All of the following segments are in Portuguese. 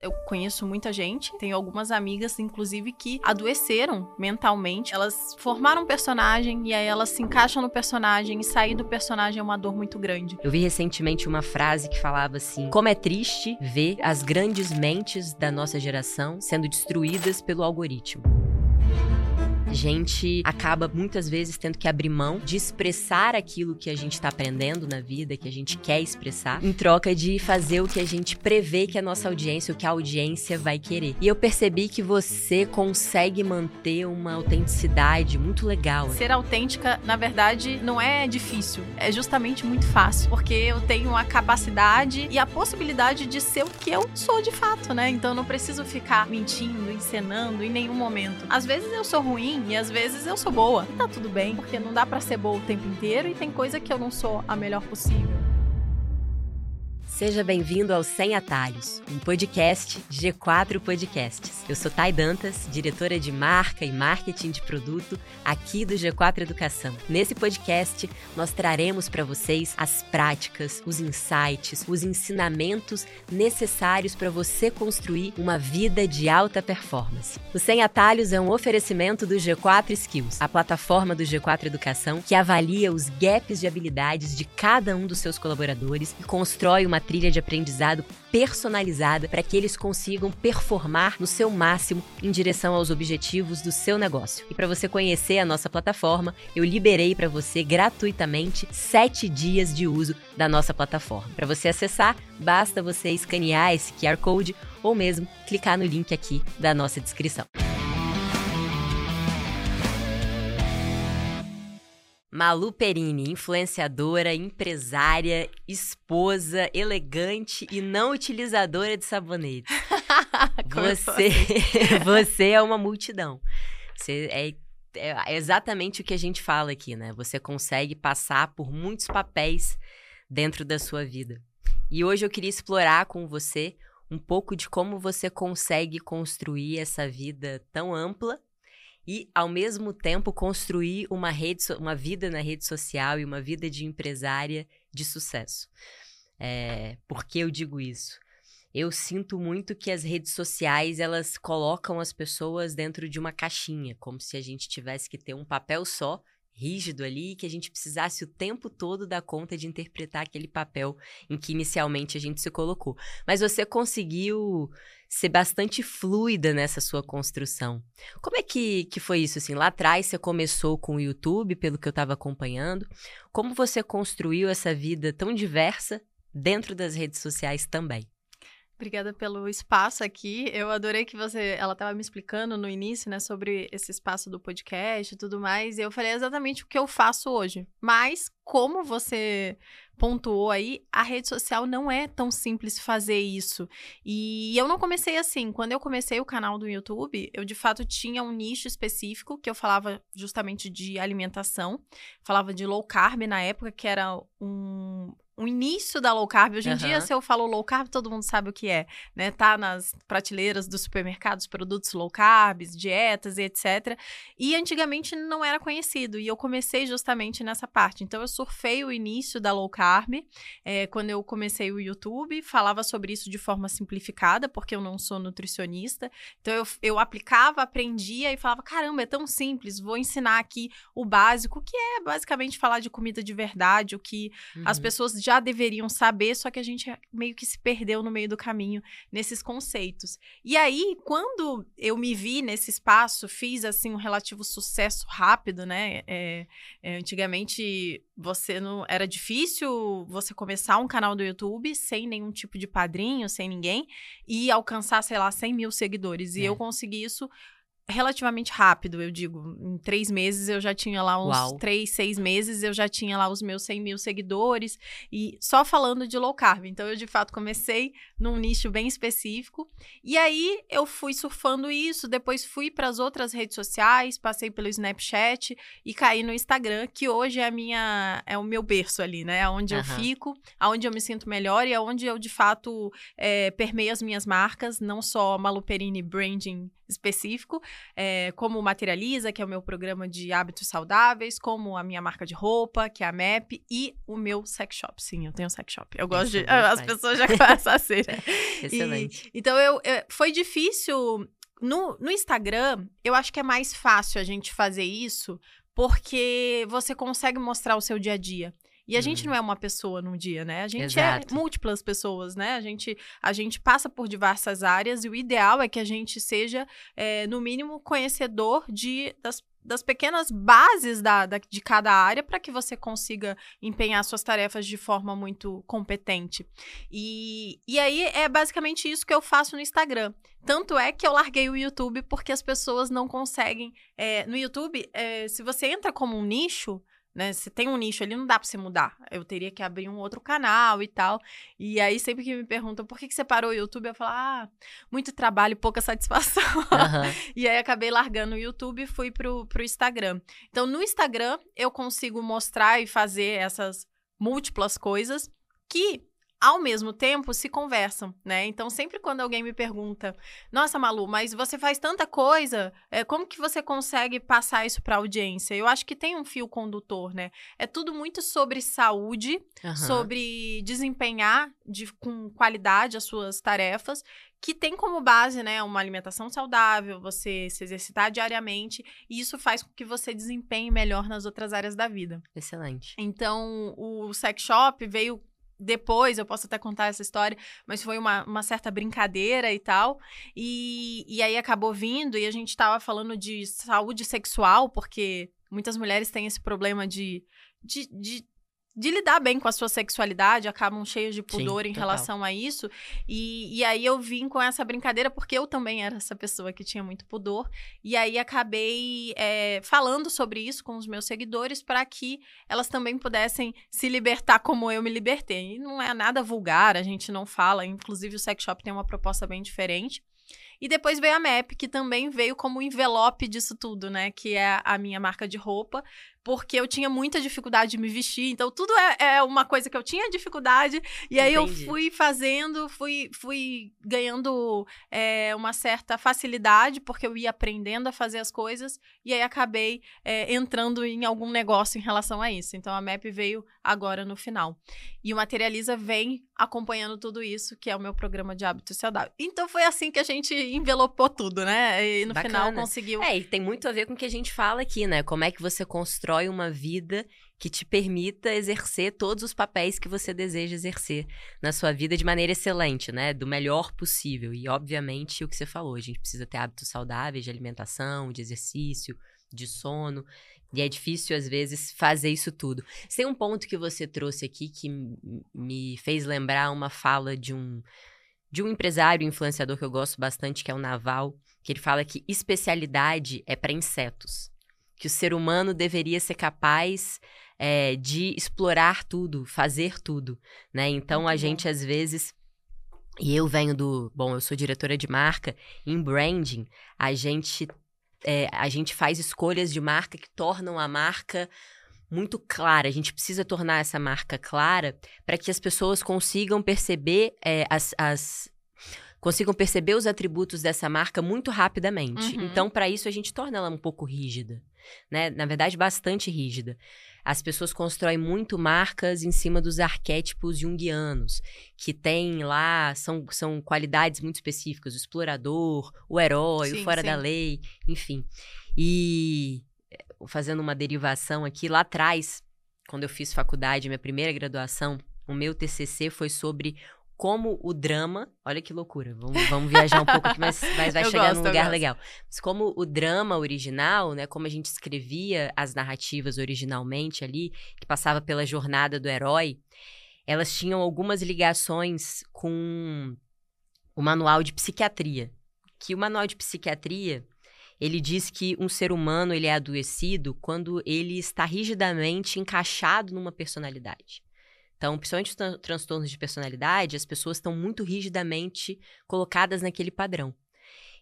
Eu conheço muita gente, tenho algumas amigas, inclusive, que adoeceram mentalmente. Elas formaram um personagem e aí elas se encaixam no personagem e sair do personagem é uma dor muito grande. Eu vi recentemente uma frase que falava assim: Como é triste ver as grandes mentes da nossa geração sendo destruídas pelo algoritmo a gente acaba muitas vezes tendo que abrir mão de expressar aquilo que a gente está aprendendo na vida, que a gente quer expressar, em troca de fazer o que a gente prevê que a nossa audiência, o que a audiência vai querer. E eu percebi que você consegue manter uma autenticidade muito legal. Ser autêntica, na verdade, não é difícil, é justamente muito fácil, porque eu tenho a capacidade e a possibilidade de ser o que eu sou de fato, né? Então eu não preciso ficar mentindo, encenando em nenhum momento. Às vezes eu sou ruim e às vezes eu sou boa. E tá tudo bem, porque não dá para ser boa o tempo inteiro e tem coisa que eu não sou a melhor possível. Seja bem-vindo ao Sem Atalhos, um podcast G4 Podcasts. Eu sou Thay Dantas, diretora de marca e marketing de produto aqui do G4 Educação. Nesse podcast, nós traremos para vocês as práticas, os insights, os ensinamentos necessários para você construir uma vida de alta performance. O Sem Atalhos é um oferecimento do G4 Skills, a plataforma do G4 Educação que avalia os gaps de habilidades de cada um dos seus colaboradores e constrói uma trilha de aprendizado personalizada para que eles consigam performar no seu máximo em direção aos objetivos do seu negócio. E para você conhecer a nossa plataforma, eu liberei para você gratuitamente sete dias de uso da nossa plataforma. Para você acessar, basta você escanear esse QR Code ou mesmo clicar no link aqui da nossa descrição. Malu Perini, influenciadora, empresária, esposa, elegante e não utilizadora de sabonete. você, você é uma multidão. Você é, é exatamente o que a gente fala aqui, né? Você consegue passar por muitos papéis dentro da sua vida. E hoje eu queria explorar com você um pouco de como você consegue construir essa vida tão ampla e, ao mesmo tempo, construir uma, rede, uma vida na rede social e uma vida de empresária de sucesso. É, por que eu digo isso? Eu sinto muito que as redes sociais elas colocam as pessoas dentro de uma caixinha, como se a gente tivesse que ter um papel só rígido ali que a gente precisasse o tempo todo dar conta de interpretar aquele papel em que inicialmente a gente se colocou. Mas você conseguiu ser bastante fluida nessa sua construção. Como é que, que foi isso? Assim, lá atrás você começou com o YouTube, pelo que eu estava acompanhando. Como você construiu essa vida tão diversa dentro das redes sociais também? Obrigada pelo espaço aqui. Eu adorei que você, ela estava me explicando no início, né, sobre esse espaço do podcast e tudo mais. E eu falei exatamente o que eu faço hoje. Mas como você pontuou aí, a rede social não é tão simples fazer isso. E eu não comecei assim. Quando eu comecei o canal do YouTube, eu de fato tinha um nicho específico que eu falava justamente de alimentação, falava de low carb na época, que era um o início da low carb. Hoje em uhum. dia, se eu falo low carb, todo mundo sabe o que é, né? Tá nas prateleiras dos supermercados, produtos low carb, dietas e etc. E antigamente não era conhecido. E eu comecei justamente nessa parte. Então, eu surfei o início da low carb. É, quando eu comecei o YouTube, falava sobre isso de forma simplificada, porque eu não sou nutricionista. Então, eu, eu aplicava, aprendia e falava: caramba, é tão simples, vou ensinar aqui o básico, que é basicamente falar de comida de verdade, o que uhum. as pessoas já deveriam saber, só que a gente meio que se perdeu no meio do caminho nesses conceitos. E aí, quando eu me vi nesse espaço, fiz assim um relativo sucesso rápido, né? É, é, antigamente você não era difícil você começar um canal do YouTube sem nenhum tipo de padrinho, sem ninguém, e alcançar, sei lá, 100 mil seguidores. E é. eu consegui isso relativamente rápido, eu digo. Em três meses eu já tinha lá uns Uau. três, seis meses, eu já tinha lá os meus 100 mil seguidores. E só falando de low carb. Então eu de fato comecei num nicho bem específico. E aí eu fui surfando isso, depois fui para as outras redes sociais, passei pelo Snapchat e caí no Instagram, que hoje é a minha é o meu berço ali, né? Onde uhum. eu fico, aonde eu me sinto melhor e aonde eu de fato é, permeio as minhas marcas, não só Maluperini Branding específico, é, como Materializa, que é o meu programa de hábitos saudáveis, como a minha marca de roupa, que é a MAP, e o meu sex shop. Sim, eu tenho sex shop. Eu gosto de. As pessoas já começam a ser. Excelente. E, então, eu, eu, foi difícil. No, no Instagram, eu acho que é mais fácil a gente fazer isso, porque você consegue mostrar o seu dia a dia. E a gente não é uma pessoa num dia, né? A gente é Exato. é múltiplas pessoas, né? A gente, a gente passa por diversas áreas e o ideal é que a gente seja, é, no mínimo, conhecedor de, das, das pequenas bases da, da de cada área para que você consiga empenhar suas tarefas de forma muito competente. E, e aí é basicamente isso que eu faço no Instagram. Tanto é que eu larguei o YouTube porque as pessoas não conseguem. É, no YouTube, é, se você entra como um nicho, né? Se tem um nicho ali, não dá pra você mudar. Eu teria que abrir um outro canal e tal. E aí, sempre que me perguntam por que, que você parou o YouTube, eu falo, ah, muito trabalho e pouca satisfação. Uhum. e aí, acabei largando o YouTube e fui pro, pro Instagram. Então, no Instagram, eu consigo mostrar e fazer essas múltiplas coisas que ao mesmo tempo se conversam, né? Então, sempre quando alguém me pergunta, nossa, Malu, mas você faz tanta coisa, é, como que você consegue passar isso para a audiência? Eu acho que tem um fio condutor, né? É tudo muito sobre saúde, Uhum. sobre desempenhar de, com qualidade as suas tarefas, que tem como base, né, uma alimentação saudável, você se exercitar diariamente, e isso faz com que você desempenhe melhor nas outras áreas da vida. Excelente. Então, o sex shop veio depois, eu posso até contar essa história, mas foi uma, uma certa brincadeira e tal. E, e aí acabou vindo e a gente tava falando de saúde sexual, porque muitas mulheres têm esse problema de, de, de de lidar bem com a sua sexualidade, acabam cheios de pudor Sim, em total. relação a isso. E, e aí eu vim com essa brincadeira, porque eu também era essa pessoa que tinha muito pudor. E aí acabei é, falando sobre isso com os meus seguidores para que elas também pudessem se libertar como eu me libertei. E não é nada vulgar, a gente não fala. Inclusive, o sex shop tem uma proposta bem diferente. E depois veio a MAP, que também veio como envelope disso tudo, né? Que é a minha marca de roupa, porque eu tinha muita dificuldade de me vestir. Então, tudo é, é uma coisa que eu tinha dificuldade. E aí Entendi. eu fui fazendo, fui, fui ganhando é, uma certa facilidade, porque eu ia aprendendo a fazer as coisas. E aí acabei é, entrando em algum negócio em relação a isso. Então, a MAP veio agora no final. E o Materializa vem acompanhando tudo isso, que é o meu programa de hábitos saudáveis. Então, foi assim que a gente envelopou tudo, né? E no final Bacana. conseguiu. É, e tem muito a ver com o que a gente fala aqui, né? Como é que você constrói uma vida que te permita exercer todos os papéis que você deseja exercer na sua vida de maneira excelente, né? Do melhor possível. E, obviamente, o que você falou, a gente precisa ter hábitos saudáveis de alimentação, de exercício, de sono. E é difícil, às vezes, fazer isso tudo. Tem um ponto que você trouxe aqui que me fez lembrar uma fala de um, de um empresário, influenciador que eu gosto bastante, que é o Naval, que ele fala que especialidade é para insetos. Que o ser humano deveria ser capaz é, de explorar tudo, fazer tudo, né? Então a gente às vezes e eu venho do, bom, eu sou diretora de marca, em branding a gente é, a gente faz escolhas de marca que tornam a marca muito clara. A gente precisa tornar essa marca clara para que as pessoas consigam perceber é, as, as- consigam perceber os atributos dessa marca muito rapidamente. Uhum. Então, para isso a gente torna ela um pouco rígida, né? Na verdade, bastante rígida. As pessoas constroem muito marcas em cima dos arquétipos junguianos, que tem lá, são, são qualidades muito específicas, o explorador, o herói, Sim, o fora da sim. lei, enfim. E fazendo uma derivação aqui, lá atrás, quando eu fiz faculdade, minha primeira graduação, o meu TCC foi sobre como o drama, olha que loucura, vamos, vamos viajar um pouco aqui, mas, mas vai Eu chegar gosto, num lugar legal. Mas como o drama original, né, como a gente escrevia as narrativas originalmente ali, que passava pela jornada do herói, elas tinham algumas ligações com o manual de psiquiatria. Que o manual de psiquiatria, ele diz que um ser humano ele é adoecido quando ele está rigidamente encaixado numa personalidade. Então, principalmente os tran- transtornos de personalidade, as pessoas estão muito rigidamente colocadas naquele padrão.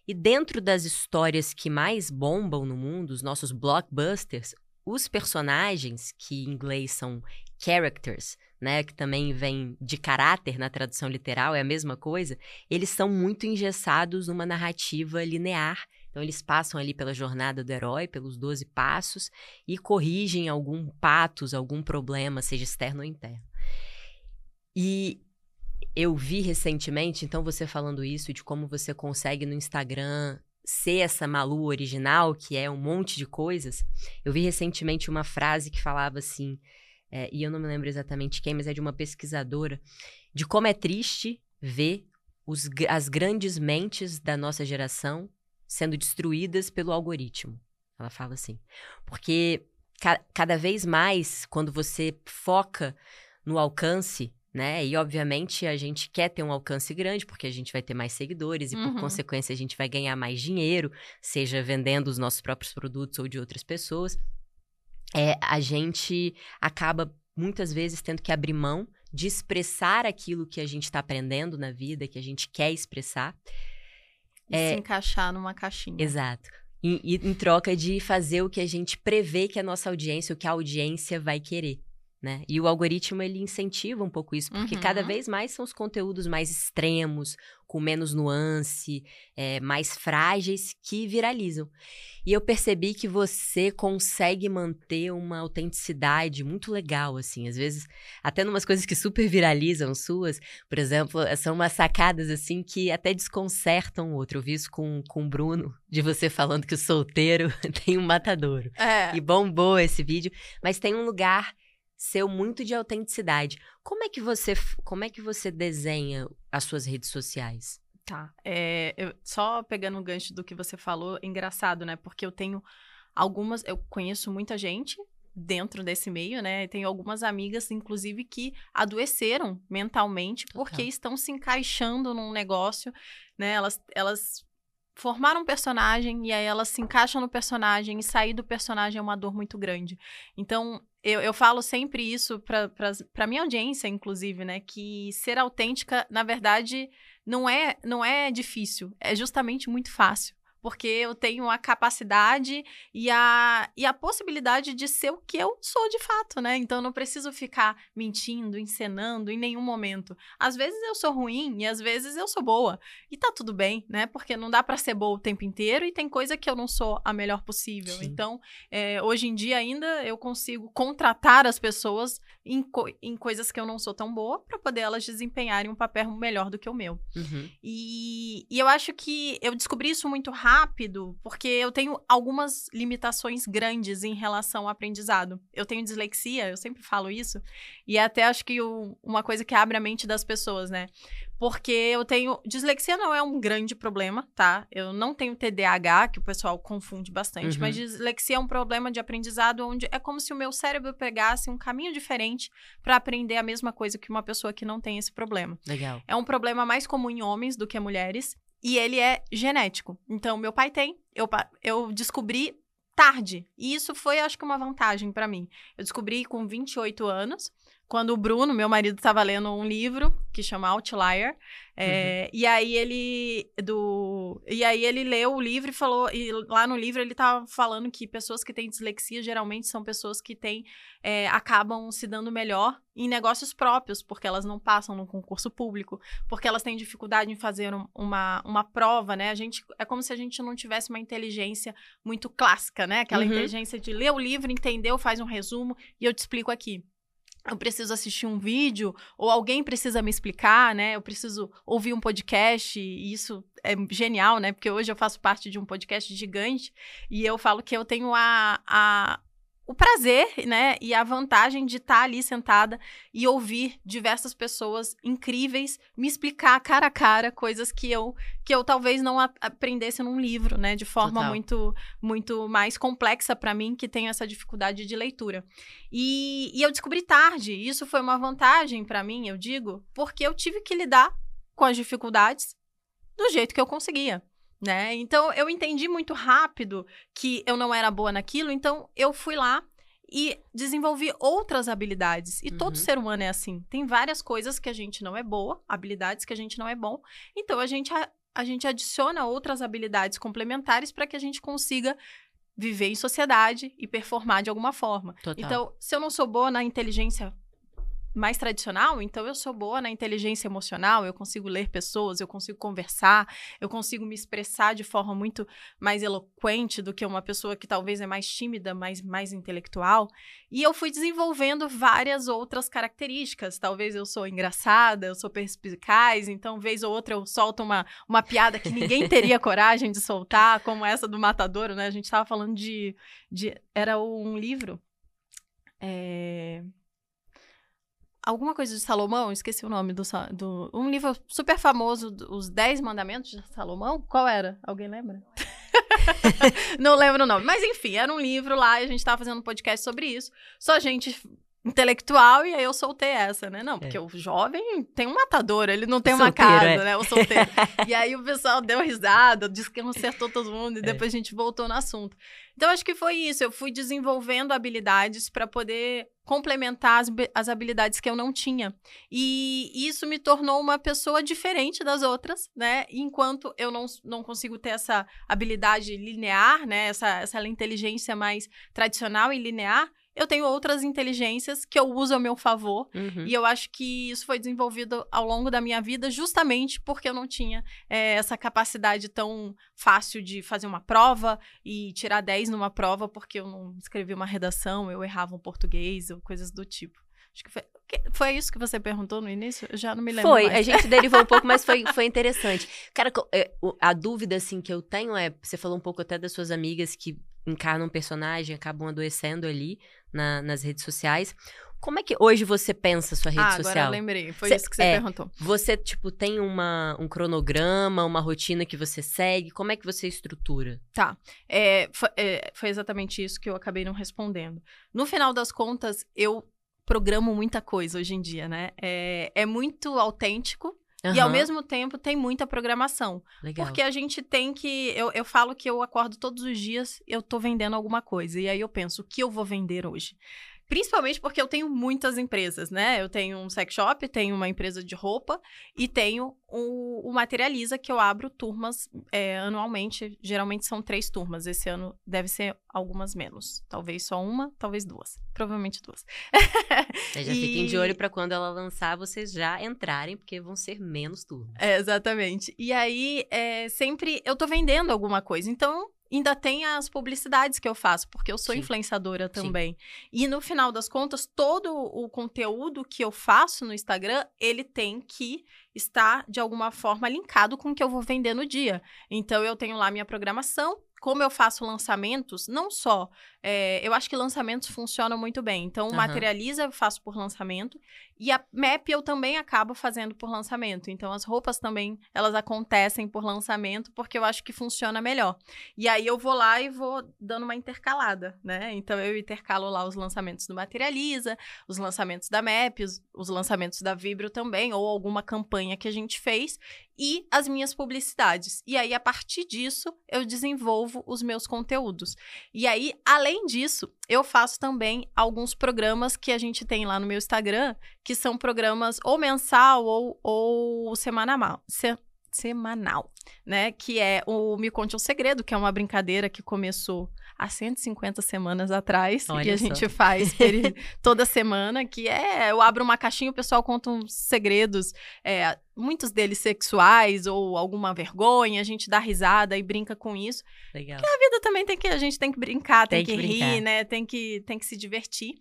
E dentro das histórias que mais bombam no mundo, os nossos blockbusters, os personagens, que em inglês são characters, né, que também vem de caráter na tradução literal, é a mesma coisa, eles são muito engessados numa narrativa linear Então, eles passam ali pela jornada do herói, pelos 12 passos, e corrigem algum patos, algum problema, seja externo ou interno. E eu vi recentemente, então, você falando isso, de como você consegue no Instagram ser essa Malu original, que é um monte de coisas. Eu vi recentemente uma frase que falava assim, é, e eu não me lembro exatamente quem, mas é de uma pesquisadora, de como é triste ver os, as grandes mentes da nossa geração sendo destruídas pelo algoritmo. Ela fala assim. Porque ca cada vez mais, quando você foca no alcance, né? E obviamente a gente quer ter um alcance grande, porque a gente vai ter mais seguidores e, por uhum. consequência, a gente vai ganhar mais dinheiro, seja vendendo os nossos próprios produtos ou de outras pessoas. É, a gente acaba muitas vezes tendo que abrir mão de expressar aquilo que a gente está aprendendo na vida, que a gente quer expressar. É, se encaixar numa caixinha. Exato. E, e, em troca de fazer o que a gente prevê que a nossa audiência, o que a audiência vai querer. Né? E o algoritmo ele incentiva um pouco isso, porque uhum. cada vez mais são os conteúdos mais extremos, com menos nuance, é, mais frágeis que viralizam. E eu percebi que você consegue manter uma autenticidade muito legal, assim. Às vezes, até numas coisas que super viralizam suas, por exemplo, são umas sacadas, assim, que até desconcertam o outro. Eu vi isso com, com o Bruno, de você falando que o solteiro tem um matadouro. É. E bombou esse vídeo. Mas tem um lugar seu muito de autenticidade. Como é que você, como é que você desenha as suas redes sociais? Tá. É, eu, só pegando o gancho do que você falou, engraçado, né? Porque eu tenho algumas. Eu conheço muita gente dentro desse meio, né? Tenho algumas amigas, inclusive, que adoeceram mentalmente Total. porque estão se encaixando num negócio, né? Elas, elas formaram um personagem e aí elas se encaixam no personagem e sair do personagem é uma dor muito grande. Então, eu, eu falo sempre isso para minha audiência, inclusive, né? Que ser autêntica, na verdade, não é, não é difícil, é justamente muito fácil porque eu tenho a capacidade e a, e a possibilidade de ser o que eu sou de fato, né? Então eu não preciso ficar mentindo, encenando em nenhum momento. Às vezes eu sou ruim e às vezes eu sou boa. E tá tudo bem, né? Porque não dá para ser boa o tempo inteiro e tem coisa que eu não sou a melhor possível. Sim. Então, é, hoje em dia ainda eu consigo contratar as pessoas em, co em coisas que eu não sou tão boa para poder elas desempenharem um papel melhor do que o meu. Uhum. E, e eu acho que eu descobri isso muito rápido rápido, porque eu tenho algumas limitações grandes em relação ao aprendizado. Eu tenho dislexia, eu sempre falo isso, e é até acho que uma coisa que abre a mente das pessoas, né? Porque eu tenho. Dislexia não é um grande problema, tá? Eu não tenho TDAH, que o pessoal confunde bastante, uhum. mas dislexia é um problema de aprendizado onde é como se o meu cérebro pegasse um caminho diferente para aprender a mesma coisa que uma pessoa que não tem esse problema. Legal. É um problema mais comum em homens do que mulheres. E ele é genético. Então, meu pai tem. Eu, eu descobri tarde. E isso foi, acho que, uma vantagem para mim. Eu descobri com 28 anos quando o Bruno, meu marido, estava lendo um livro que chama Outlier. É, uhum. E aí ele do e aí ele leu o livro e falou e lá no livro ele estava falando que pessoas que têm dislexia geralmente são pessoas que têm é, acabam se dando melhor em negócios próprios porque elas não passam no concurso público porque elas têm dificuldade em fazer um, uma, uma prova né a gente é como se a gente não tivesse uma inteligência muito clássica né aquela uhum. inteligência de ler o livro entendeu faz um resumo e eu te explico aqui eu preciso assistir um vídeo, ou alguém precisa me explicar, né? Eu preciso ouvir um podcast, e isso é genial, né? Porque hoje eu faço parte de um podcast gigante, e eu falo que eu tenho a, a o prazer, né, e a vantagem de estar tá ali sentada e ouvir diversas pessoas incríveis me explicar cara a cara coisas que eu que eu talvez não aprendesse num livro, né, de forma Total. muito muito mais complexa para mim que tenho essa dificuldade de leitura. E, e eu descobri tarde. Isso foi uma vantagem para mim, eu digo, porque eu tive que lidar com as dificuldades do jeito que eu conseguia né? Então eu entendi muito rápido que eu não era boa naquilo, então eu fui lá e desenvolvi outras habilidades. E uhum. todo ser humano é assim. Tem várias coisas que a gente não é boa, habilidades que a gente não é bom. Então a gente a, a gente adiciona outras habilidades complementares para que a gente consiga viver em sociedade e performar de alguma forma. Total. Então, se eu não sou boa na inteligência mais tradicional, então eu sou boa na inteligência emocional, eu consigo ler pessoas, eu consigo conversar, eu consigo me expressar de forma muito mais eloquente do que uma pessoa que talvez é mais tímida, mais, mais intelectual. E eu fui desenvolvendo várias outras características. Talvez eu sou engraçada, eu sou perspicaz, então, vez ou outra, eu solto uma, uma piada que ninguém teria coragem de soltar, como essa do Matadouro, né? A gente estava falando de, de. Era um livro. É alguma coisa de Salomão, esqueci o nome do, do um livro super famoso, Os Dez Mandamentos de Salomão. Qual era? Alguém lembra? não lembro o nome. Mas enfim, era um livro lá e a gente tava fazendo um podcast sobre isso. Só gente intelectual e aí eu soltei essa, né? Não, porque é. o jovem tem um matador, ele não tem uma solteiro, casa, é. né? O solteiro. e aí o pessoal deu risada, disse que consertou todo mundo e é. depois a gente voltou no assunto. Então acho que foi isso, eu fui desenvolvendo habilidades para poder complementar as, as habilidades que eu não tinha. E isso me tornou uma pessoa diferente das outras, né? Enquanto eu não, não consigo ter essa habilidade linear, né? Essa, essa inteligência mais tradicional e linear, eu tenho outras inteligências que eu uso ao meu favor. Uhum. E eu acho que isso foi desenvolvido ao longo da minha vida justamente porque eu não tinha é, essa capacidade tão fácil de fazer uma prova e tirar 10 numa prova porque eu não escrevi uma redação, eu errava um português ou coisas do tipo. Acho que foi, foi isso que você perguntou no início? Eu já não me lembro. Foi, mais. a gente derivou um pouco, mas foi, foi interessante. Cara, é, a dúvida assim que eu tenho é: você falou um pouco até das suas amigas que encarnam um personagem, acabam adoecendo ali na, nas redes sociais. Como é que hoje você pensa a sua rede ah, social? Agora eu lembrei, foi cê, isso que você é, perguntou. Você, tipo, tem uma, um cronograma, uma rotina que você segue? Como é que você estrutura? Tá. É, foi, é, foi exatamente isso que eu acabei não respondendo. No final das contas, eu programo muita coisa hoje em dia, né? É, é muito autêntico. Uhum. E ao mesmo tempo tem muita programação. Legal. Porque a gente tem que. Eu, eu falo que eu acordo todos os dias, eu tô vendendo alguma coisa. E aí eu penso, o que eu vou vender hoje? Principalmente porque eu tenho muitas empresas, né? Eu tenho um sex shop, tenho uma empresa de roupa e tenho o, o Materializa, que eu abro turmas é, anualmente. Geralmente são três turmas. Esse ano deve ser algumas menos. Talvez só uma, talvez duas. Provavelmente duas. já e... fiquem de olho para quando ela lançar, vocês já entrarem, porque vão ser menos turmas. É, exatamente. E aí, é, sempre eu tô vendendo alguma coisa. Então, ainda tem as publicidades que eu faço, porque eu sou Sim. influenciadora também. Sim. E no final das contas, todo o conteúdo que eu faço no Instagram, ele tem que estar de alguma forma linkado com o que eu vou vender no dia. Então eu tenho lá minha programação, como eu faço lançamentos, não só. É, eu acho que lançamentos funcionam muito bem. Então, uhum. materializa eu faço por lançamento. E a map eu também acabo fazendo por lançamento. Então, as roupas também, elas acontecem por lançamento, porque eu acho que funciona melhor. E aí eu vou lá e vou dando uma intercalada, né? Então, eu intercalo lá os lançamentos do Materializa, os lançamentos da map, os, os lançamentos da Vibro também, ou alguma campanha que a gente fez e as minhas publicidades. E aí, a partir disso, eu desenvolvo os meus conteúdos. E aí, além disso, eu faço também alguns programas que a gente tem lá no meu Instagram, que são programas ou mensal ou, ou semanal. Se, semanal, né? Que é o Me Conte um Segredo, que é uma brincadeira que começou há 150 semanas atrás, Olha que a só. gente faz toda semana, que é, eu abro uma caixinha, o pessoal conta uns segredos, é, muitos deles sexuais ou alguma vergonha, a gente dá risada e brinca com isso. Legal. Porque a vida também tem que, a gente tem que brincar, tem, tem que, que rir, né, tem que, tem que se divertir.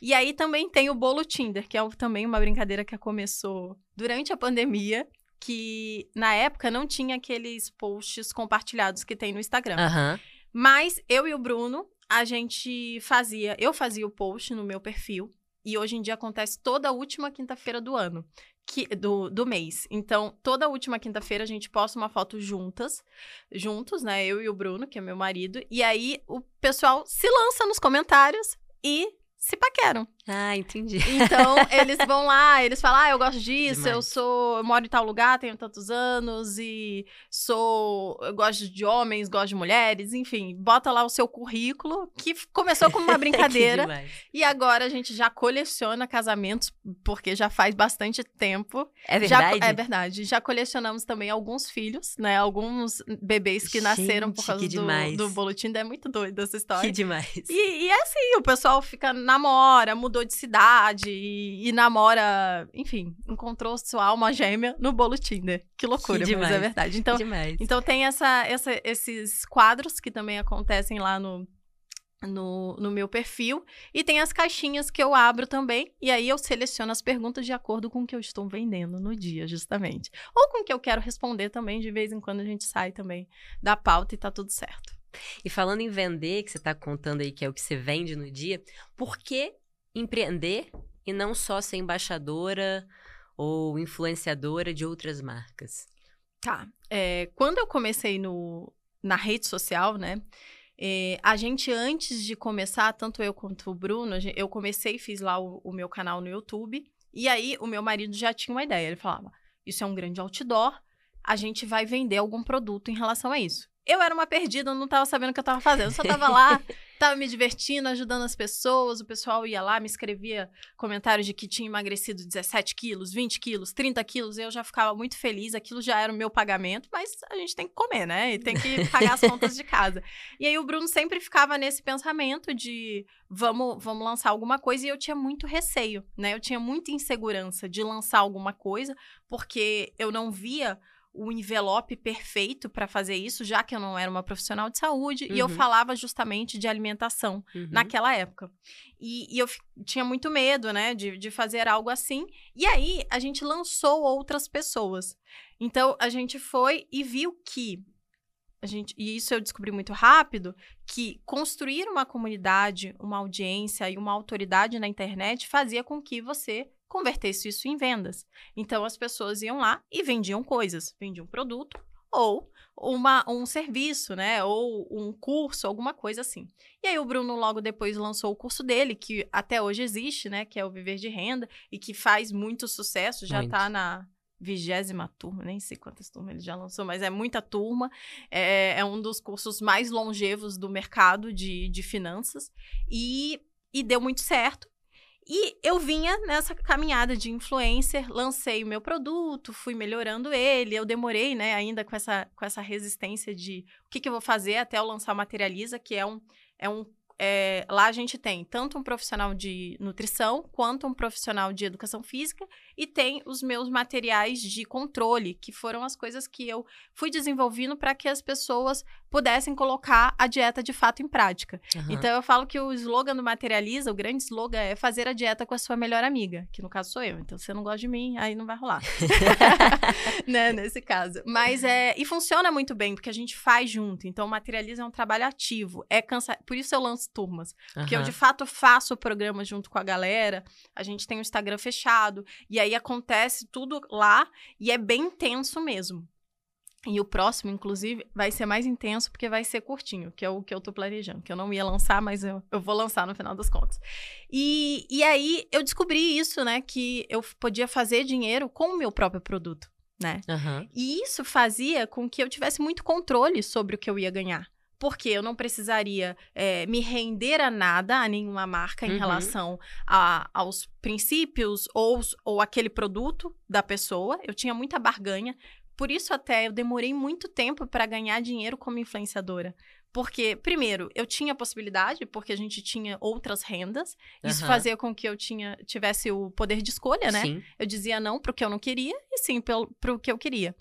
E aí também tem o bolo Tinder, que é também uma brincadeira que começou durante a pandemia, que na época não tinha aqueles posts compartilhados que tem no Instagram. Uhum. Mas eu e o Bruno, a gente fazia, eu fazia o post no meu perfil. E hoje em dia acontece toda última quinta-feira do ano, que, do, do mês. Então, toda última quinta-feira a gente posta uma foto juntas, juntos, né? Eu e o Bruno, que é meu marido. E aí o pessoal se lança nos comentários e se paqueram. Ah, entendi. Então, eles vão lá, eles falam: ah, eu gosto disso, Demais. eu sou. Eu moro em tal lugar, tenho tantos anos, e sou. Eu gosto de homens, gosto de mulheres, enfim, bota lá o seu currículo, que começou como uma brincadeira. e agora a gente já coleciona casamentos, porque já faz bastante tempo. É verdade? Já, é verdade. Já colecionamos também alguns filhos, né? Alguns bebês que gente, nasceram por causa do, do boletim. É muito doido essa história. Que demais. E, e é assim, o pessoal fica na namora, mudou de cidade e, e namora, enfim, encontrou sua alma gêmea no bolo Tinder. Que loucura, que mas é verdade. Então, demais. então tem essa, essa, esses quadros que também acontecem lá no, no, no meu perfil. E tem as caixinhas que eu abro também. E aí eu seleciono as perguntas de acordo com o que eu estou vendendo no dia, justamente. Ou com o que eu quero responder também. De vez em quando a gente sai também da pauta e tá tudo certo. E falando em vender, que você está contando aí que é o que você vende no dia, por que empreender e não só ser embaixadora ou influenciadora de outras marcas? Tá. É, quando eu comecei no, na rede social, né? É, a gente, antes de começar, tanto eu quanto o Bruno, eu comecei e fiz lá o, o, meu canal no YouTube. E aí, o meu marido já tinha uma ideia. Ele falava: Isso é um grande outdoor, a gente vai vender algum produto em relação a isso. Eu era uma perdida, não estava sabendo o que eu estava fazendo. Eu só estava lá, estava me divertindo, ajudando as pessoas. O pessoal ia lá, me escrevia comentários de que tinha emagrecido 17 quilos, 20 quilos, 30 quilos. Eu já ficava muito feliz, aquilo já era o meu pagamento, mas a gente tem que comer, né? E tem que pagar as contas de casa. E aí o Bruno sempre ficava nesse pensamento de vamos, vamos lançar alguma coisa. E eu tinha muito receio, né? Eu tinha muita insegurança de lançar alguma coisa, porque eu não via o envelope perfeito para fazer isso, já que eu não era uma profissional de saúde, uhum. e eu uhum. falava justamente de alimentação uhum. naquela época. E, e, eu tinha muito medo, né, de, de fazer algo assim. E aí a gente lançou outras pessoas. Então a gente foi e viu que. A gente, e isso eu descobri muito rápido, que construir uma comunidade, uma audiência e uma autoridade na internet fazia com que você convertesse isso em vendas. Então as pessoas iam lá e vendiam coisas, vendiam produto ou uma, um serviço, né? Ou um curso, alguma coisa assim. E aí o Bruno logo depois lançou o curso dele, que até hoje existe, né? Que é o Viver de Renda, e que faz muito sucesso, já está na vigésima turma, nem sei quantas turmas ele já lançou, mas é muita turma. É, é um dos cursos mais longevos do mercado de, de finanças. E, e deu muito certo. E eu vinha nessa caminhada de influencer, lancei o meu produto, fui melhorando ele. Eu demorei, né, ainda com essa, com essa resistência de o que, que eu vou fazer até eu lançar o Materializa, que é um, é um é, lá a gente tem tanto um profissional de nutrição quanto um profissional de educação física e tem os meus materiais de controle, que foram as coisas que eu fui desenvolvendo para que as pessoas pudessem colocar a dieta de fato em prática. Uhum. Então eu falo que o slogan do Materializa, o grande slogan é fazer a dieta com a sua melhor amiga, que no caso sou eu. Então você não gosta de mim, aí não vai rolar. né, nesse caso. Mas é e funciona muito bem porque a gente faz junto. Então o Materializa é um trabalho ativo, é cansa... por isso eu lanço turmas. Porque eu, de fato, faço o programa junto com a galera. A gente tem o Instagram fechado. E aí acontece tudo lá. E é bem intenso mesmo. E o próximo, inclusive, vai ser mais intenso porque vai ser curtinho, que é o que eu tô planejando. Que eu não ia lançar, mas eu, eu vou lançar no final das contas. E, e aí eu descobri isso, né? Que eu podia fazer dinheiro com o meu próprio produto, né? Uhum. E isso fazia com que eu tivesse muito controle sobre o que eu ia ganhar porque eu não precisaria é, me render a nada, a nenhuma marca em uhum. relação a, aos princípios ou, ou aquele produto da pessoa. Eu tinha muita barganha. Por isso, até eu demorei muito tempo para ganhar dinheiro como influenciadora. Porque, primeiro, eu tinha possibilidade, porque a gente tinha outras rendas. Isso uhum. fazia com que eu tinha, tivesse o poder de escolha, né? Sim. Eu dizia não para o que eu não queria e sim para o que eu queria.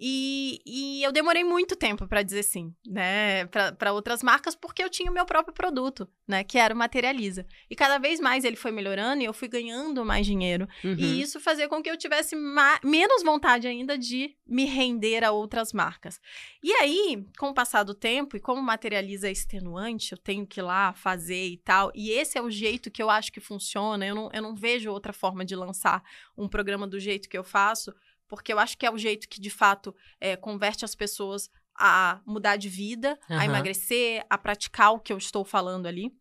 E, e eu demorei muito tempo para dizer sim, né, para outras marcas, porque eu tinha o meu próprio produto, né, que era o Materializa. E cada vez mais ele foi melhorando e eu fui ganhando mais dinheiro. Uhum. E isso fazia com que eu tivesse menos vontade ainda de me render a outras marcas. E aí, com o passar do tempo, e como Materializa é extenuante, eu tenho que ir lá fazer e tal, e esse é o jeito que eu acho que funciona, eu não, eu não vejo outra forma de lançar um programa do jeito que eu faço porque eu acho que é o jeito que, de fato, é, converte as pessoas a mudar de vida, uhum. a emagrecer, a praticar o que eu estou falando ali.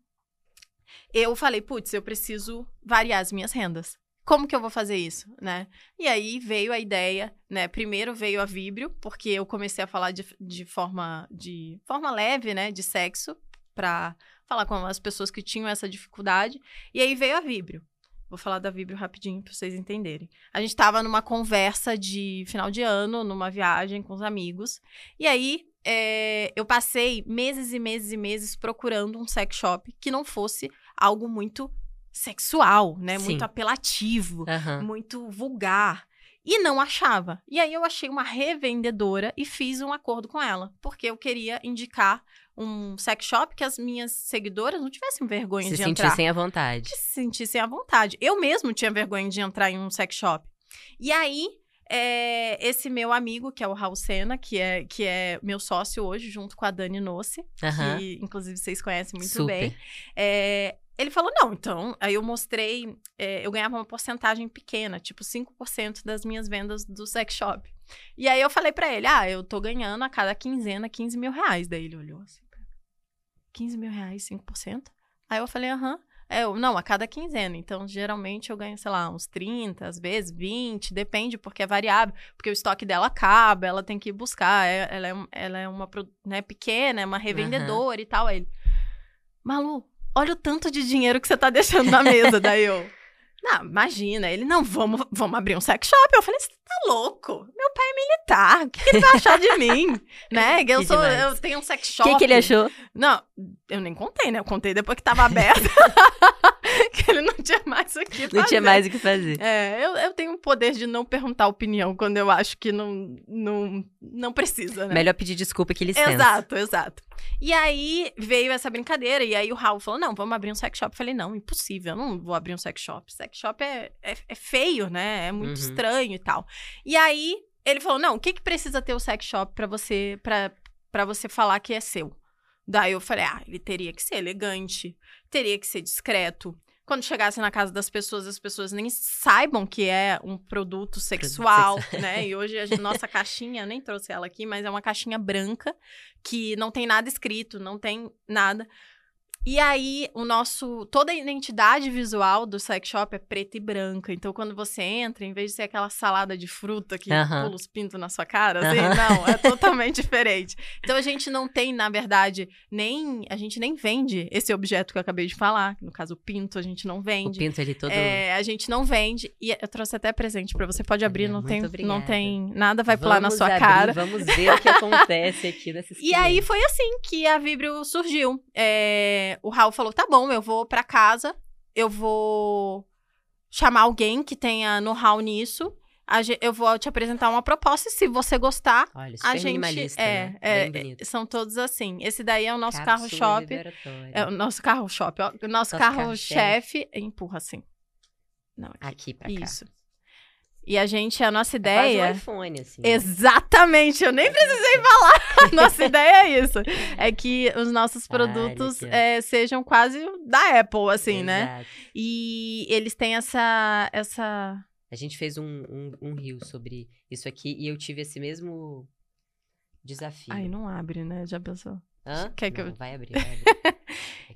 Eu falei, putz, eu preciso variar as minhas rendas. Como que eu vou fazer isso, né? E aí veio a ideia, né? Primeiro veio a Vibrio, porque eu comecei a falar de, de forma de forma leve, né, de sexo, para falar com as pessoas que tinham essa dificuldade. E aí veio a Vibrio. Vou falar da Vibrio rapidinho para vocês entenderem. A gente estava numa conversa de final de ano, numa viagem com os amigos. E aí, é, eu passei meses e meses e meses procurando um sex shop que não fosse algo muito sexual, né? Sim. Muito apelativo, Aham. muito vulgar. E não achava. E aí eu achei uma revendedora e fiz um acordo com ela. Porque eu queria indicar um sex shop que as minhas seguidoras não tivessem vergonha Se de entrar. sentissem à vontade. Que se sentissem à vontade. Eu mesmo tinha vergonha de entrar em um sex shop. E aí, é, esse meu amigo, que é o Raul Sena, que é, que é meu sócio hoje, junto com a Dani Nossi, Aham. que inclusive vocês conhecem muito Super. bem. É, ele falou, não, então, aí eu mostrei, é, eu ganhava uma porcentagem pequena, tipo 5% das minhas vendas do sex shop. E aí eu falei pra ele, ah, eu tô ganhando a cada quinzena 15 mil reais. Daí ele olhou assim, 15 mil reais, 5%? Aí eu falei, aham. É, eu, não, a cada quinzena. Então, geralmente eu ganho, sei lá, uns 30, às vezes 20, depende, porque é variável. Porque o estoque dela acaba, ela tem que ir buscar. é- ela, é, ela é uma pro- né, pequena, é uma revendedora e tal. Aí ele, Malu, olha o tanto de dinheiro que você tá deixando na mesa. Daí eu, não, imagina. Ele, não, vamos, vamos abrir um sex shop. Eu falei, tá louco? Meu pai é militar, o que, que ele vai achar de mim? né? Eu, sou, eu tenho um sex O shop. que, que ele achou? Não, eu nem contei, né? Eu contei depois que tava aberto. que ele não tinha mais o que Não tinha fazer. mais o que fazer. É, eu, eu tenho o poder de não perguntar opinião quando eu acho que não, não, não precisa, né? Melhor pedir desculpa que licença. Exato, exato. E aí veio essa brincadeira, e aí o Raul falou: não, vamos abrir um sex shop. Eu falei, não, impossível, eu não vou abrir um sex shop. Sex shop é, é, é feio, né? É muito Uhum. estranho e tal. E aí ele falou: não, o que, que precisa ter o sex shop pra você, pra, pra você falar que é seu? Daí eu falei: ah, ele teria que ser elegante, teria que ser discreto. Quando chegasse na casa das pessoas, as pessoas nem saibam que é um produto sexual, né? E hoje a nossa caixinha, eu nem trouxe ela aqui, mas é uma caixinha branca que não tem nada escrito, não tem nada. E aí, o nosso. Toda a identidade visual do sex shop é preta e branca. Então, quando você entra, em vez de ser aquela salada de fruta que Aham. pula os pintos na sua cara, assim, Aham. não, é totalmente diferente. Então, a gente não tem, na verdade, nem. A gente nem vende esse objeto que eu acabei de falar. No caso, o pinto, a gente não O vende. pinto ali todo. É, a gente não vende. E eu trouxe até presente pra você. Pode abrir, Olha, não tem, não tem nada, vai pular na sua abrir, cara. Vamos ver o que acontece aqui nessa E aí foi assim que a Vibrio surgiu. É, o Raul falou: tá bom, eu vou pra casa, eu vou chamar alguém que tenha know-how nisso. ge- Eu vou te apresentar uma proposta e se você gostar, Olha, a gente. é, né? é, bonito. são todos assim. Esse daí é o nosso Cápsula liberatória. É o nosso carro-shop, ó. O nosso, Nosso carro-chefe. Empurra assim. Não, aqui. Aqui pra cá. Isso. E a gente, a nossa É ideia. um iPhone, assim. né? Exatamente, eu nem precisei falar. Nossa ideia é isso. É que os nossos produtos é, sejam quase da Apple, assim, né? Exato. E eles têm essa. essa... A gente fez um, um, um reel sobre isso aqui e eu tive esse mesmo desafio. Ai, não abre, né? Já pensou? Hã? quer que Não, eu- vai abrir, vai abrir. É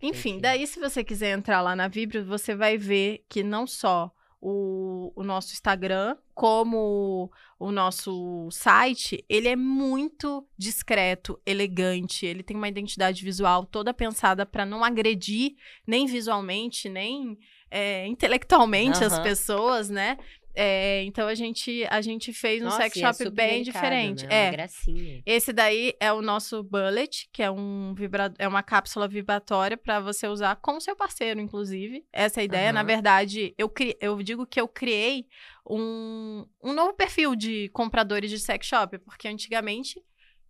Enfim, daí se você quiser entrar lá na Vibrio, você vai ver que não só o, o nosso Instagram, como o nosso site, ele é muito discreto, elegante, ele tem uma identidade visual toda pensada para não agredir nem visualmente, nem é, intelectualmente as Aham. pessoas, né? É, então a gente, a gente fez um Nossa, sex e é shop super bem delicado, diferente. Né? É. Gracinha. Esse daí é o nosso bullet, que é um vibra... é uma cápsula vibratória para você usar com o seu parceiro, inclusive. Essa é ideia. Na Aham. verdade, eu, cri... eu digo que eu criei um... um novo perfil de compradores de sex shop, porque antigamente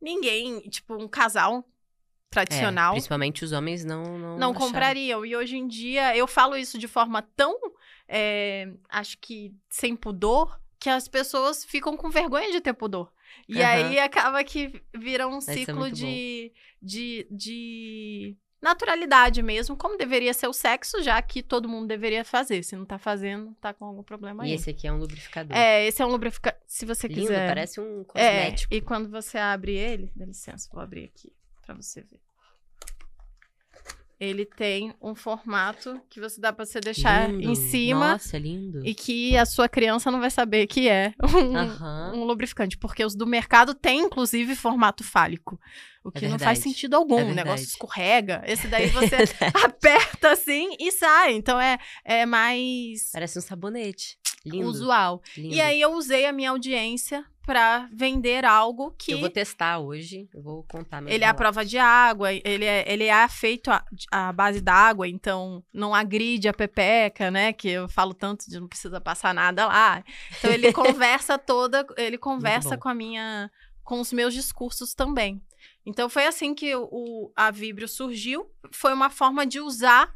ninguém, tipo, um casal É, tradicional principalmente os homens não não, não comprariam. E hoje em dia eu falo isso de forma tão, é, acho que sem pudor, que as pessoas ficam com vergonha de ter pudor. E Aham. aí acaba que vira um Vai ser ciclo de, de, de naturalidade mesmo, como deveria ser o sexo, já que todo mundo deveria fazer. Se não tá fazendo, tá com algum problema E aí. esse aqui é um lubrificador. É, esse é um lubrificante. Se você Lindo, quiser. parece um É, cosmético. e quando você abre ele, dá licença, vou abrir aqui pra você ver. Ele tem um formato que você dá pra você deixar Lindo. em cima Nossa, lindo. e que a sua criança não vai saber que é um, Aham. um lubrificante, porque os do mercado têm inclusive formato fálico, o que não faz sentido algum, É o negócio escorrega. Esse daí você aperta assim e sai, então é é mais Parece um sabonete. Lindo. usual. lindo. E aí eu usei a minha audiência para vender algo que. Eu vou testar hoje, eu vou contar Ele é a prova de água, ele é, ele é feito a, a base d'água, então não agride a pepeca, né? Que eu falo tanto de não precisa passar nada lá. Então ele conversa toda, ele conversa com a minha. com os meus discursos também. Então foi assim que o, a Vibrio surgiu. Foi uma forma de usar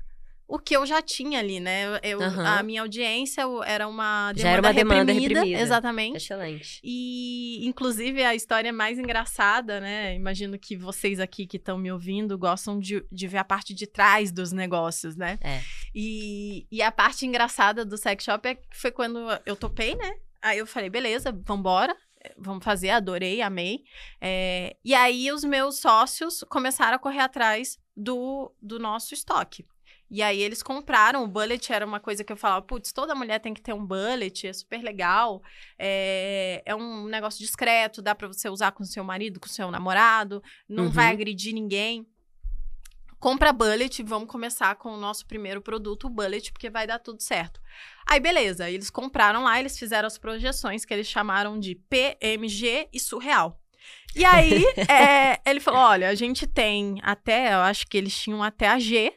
o que eu já tinha ali, né? Eu, uhum. A minha audiência era uma demanda, já era uma demanda reprimida, reprimida. Exatamente. Excelente. E, inclusive, a história mais engraçada, né? Imagino que vocês aqui que estão me ouvindo gostam de, de ver a parte de trás dos negócios, né? É. E, e a parte engraçada do sex shop é, foi quando eu topei, né? Aí eu falei, beleza, vambora vamos fazer, adorei, amei. É, e aí os meus sócios começaram a correr atrás do, do nosso estoque. E aí eles compraram, o bullet era uma coisa que eu falava, putz, toda mulher tem que ter um bullet, é super legal, é, é um negócio discreto, dá para você usar com seu marido, com seu namorado, não uhum. vai agredir ninguém. Compra bullet, vamos começar com o nosso primeiro produto, o bullet, porque vai dar tudo certo. Aí, beleza, eles compraram lá, eles fizeram as projeções que eles chamaram de PMG e surreal. E aí, é, ele falou: olha, a gente tem até, eu acho que eles tinham até a G,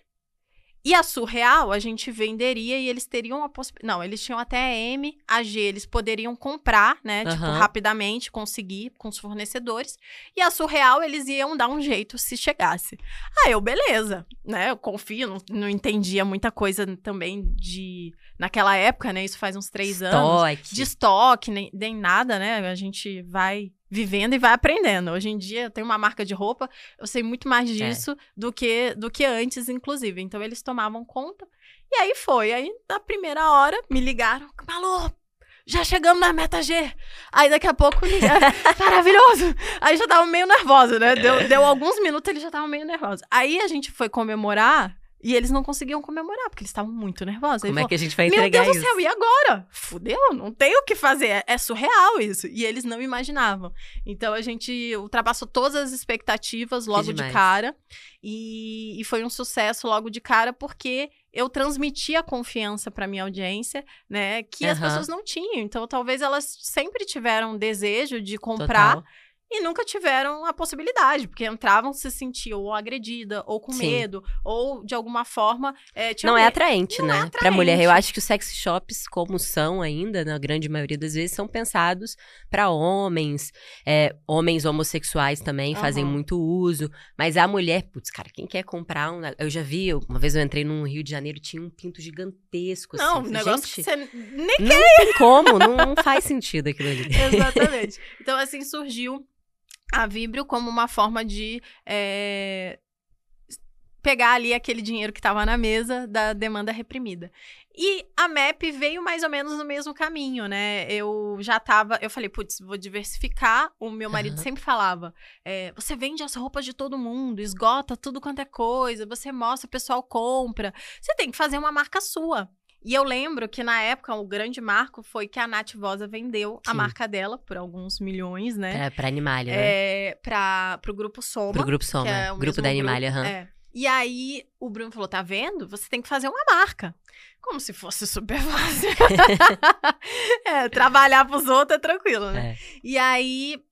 e a surreal a gente venderia e eles teriam a possibilidade. Não, eles tinham até a M, a G, eles poderiam comprar, né? Uhum. Tipo, rapidamente, conseguir com os fornecedores. E a surreal eles iam dar um jeito se chegasse. Aí eu, beleza, né? Eu confio, não, não entendia muita coisa também de. Naquela época, né? Isso faz uns três estoque. anos. De estoque, nem, nem nada, né? A gente vai vivendo e vai aprendendo. Hoje em dia eu tenho uma marca de roupa, eu sei muito mais é. disso é. do que do que antes, inclusive. Então eles tomavam conta. E aí foi. Aí na primeira hora me ligaram, Malu, já chegamos na meta G. Aí daqui a pouco ligaram, maravilhoso. Aí já tava meio nervosa, né? Deu, deu alguns minutos, ele já tava meio nervoso. Aí a gente foi comemorar e eles não conseguiam comemorar, porque eles estavam muito nervosos. Como é que a gente vai entregar Meu Deus isso? do céu, e agora? Fudeu, não tem o que fazer. É, é surreal isso. E eles não imaginavam. Então a gente ultrapassou todas as expectativas logo de cara. E, e foi um sucesso logo de cara, porque eu transmiti a confiança para minha audiência, né? Que uhum. as pessoas não tinham. Então talvez elas sempre tiveram desejo de comprar. Total e nunca tiveram a possibilidade, porque entravam se sentiam ou agredida, ou com Sim. medo, ou de alguma forma. É, não é atraente, não né? É atraente. Pra mulher. Eu acho que os sex shops, como são ainda, na grande maioria das vezes, são pensados para homens. É, homens homossexuais também uhum. fazem muito uso. Mas a mulher, putz, cara, quem quer comprar um. Eu já vi, uma vez eu entrei num Rio de Janeiro, tinha um pinto gigantesco. Assim. Não, um negócio Gente, que você nem não quer. tem como, não, não faz sentido aquilo ali. Exatamente. Então, assim, surgiu a Vibrio como uma forma de é, pegar ali aquele dinheiro que estava na mesa da demanda reprimida. E a MEP veio mais ou menos no mesmo caminho, né? Eu já tava. Eu falei, putz, vou diversificar. O meu marido uhum. sempre falava: é, você vende as roupas de todo mundo, esgota tudo quanto é coisa, você mostra, o pessoal compra. Você tem que fazer uma marca sua. E eu lembro que na época o grande marco foi que a Nath Vosa vendeu Sim. a marca dela por alguns milhões, né? Pra, pra Animalia, né? É, pra, pro Grupo Soma. Pro Grupo Soma, é grupo da Animalia, aham. Uhum. É. E aí o Bruno falou: tá vendo? Você tem que fazer uma marca. Como se fosse super fácil. é, trabalhar pros outros é tranquilo, né? É. E aí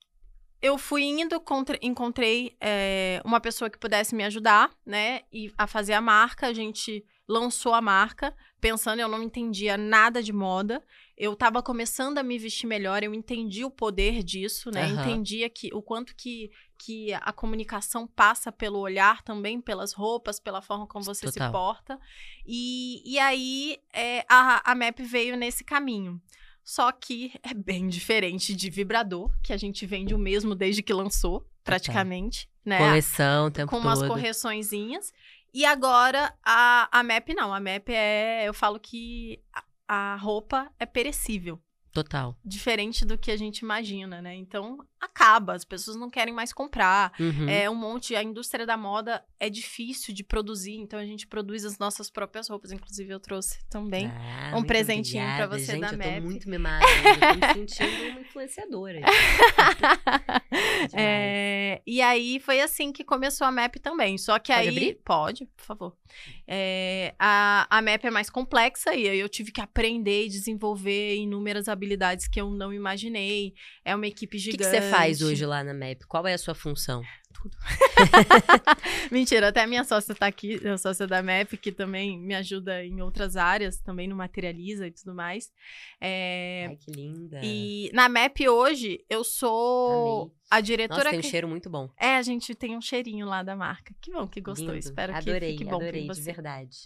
eu fui indo, encontrei é, uma pessoa que pudesse me ajudar, né? E a fazer a marca. A gente lançou a marca, pensando, eu não entendia nada de moda. Eu estava começando a me vestir melhor, eu entendi o poder disso, né? Uhum. Entendia que o quanto que, que a comunicação passa pelo olhar também, pelas roupas, pela forma como você Total. se porta. E, e aí é, a, a MAP veio nesse caminho. Só que é bem diferente de vibrador, que a gente vende o mesmo desde que lançou, praticamente. Né? Correção, tempo Com todo. umas correçõezinhas. E agora a, a MAP não. A MAP é. Eu falo que a, a roupa é perecível. Total. Diferente do que a gente imagina, né? Então, acaba, as pessoas não querem mais comprar. Uhum. É um monte, a indústria da moda é difícil de produzir, então a gente produz as nossas próprias roupas. Inclusive, eu trouxe também ah, um presentinho para você gente, da eu MAP. Tô muito mimada, eu tô me sentindo uma influenciadora. é, e aí foi assim que começou a MAP também. Só que pode aí. Abrir? Pode, por favor. É, a, a MAP é mais complexa e aí eu tive que aprender e desenvolver inúmeras habilidades habilidades que eu não imaginei. É uma equipe O que, gigante. que você faz hoje lá na MEP? Qual é a sua função? tudo. Mentira, até a minha sócia tá aqui, a sócia da MEP, que também me ajuda em outras áreas, também no Materializa e tudo mais. É, Ai, que linda. e na MEP hoje, eu sou Amei. a diretora Nossa, tem um que... cheiro muito bom. É, a gente tem um cheirinho lá da marca. Que bom que gostou, Lindo. espero adorei, que fique bom adorei, pra de verdade.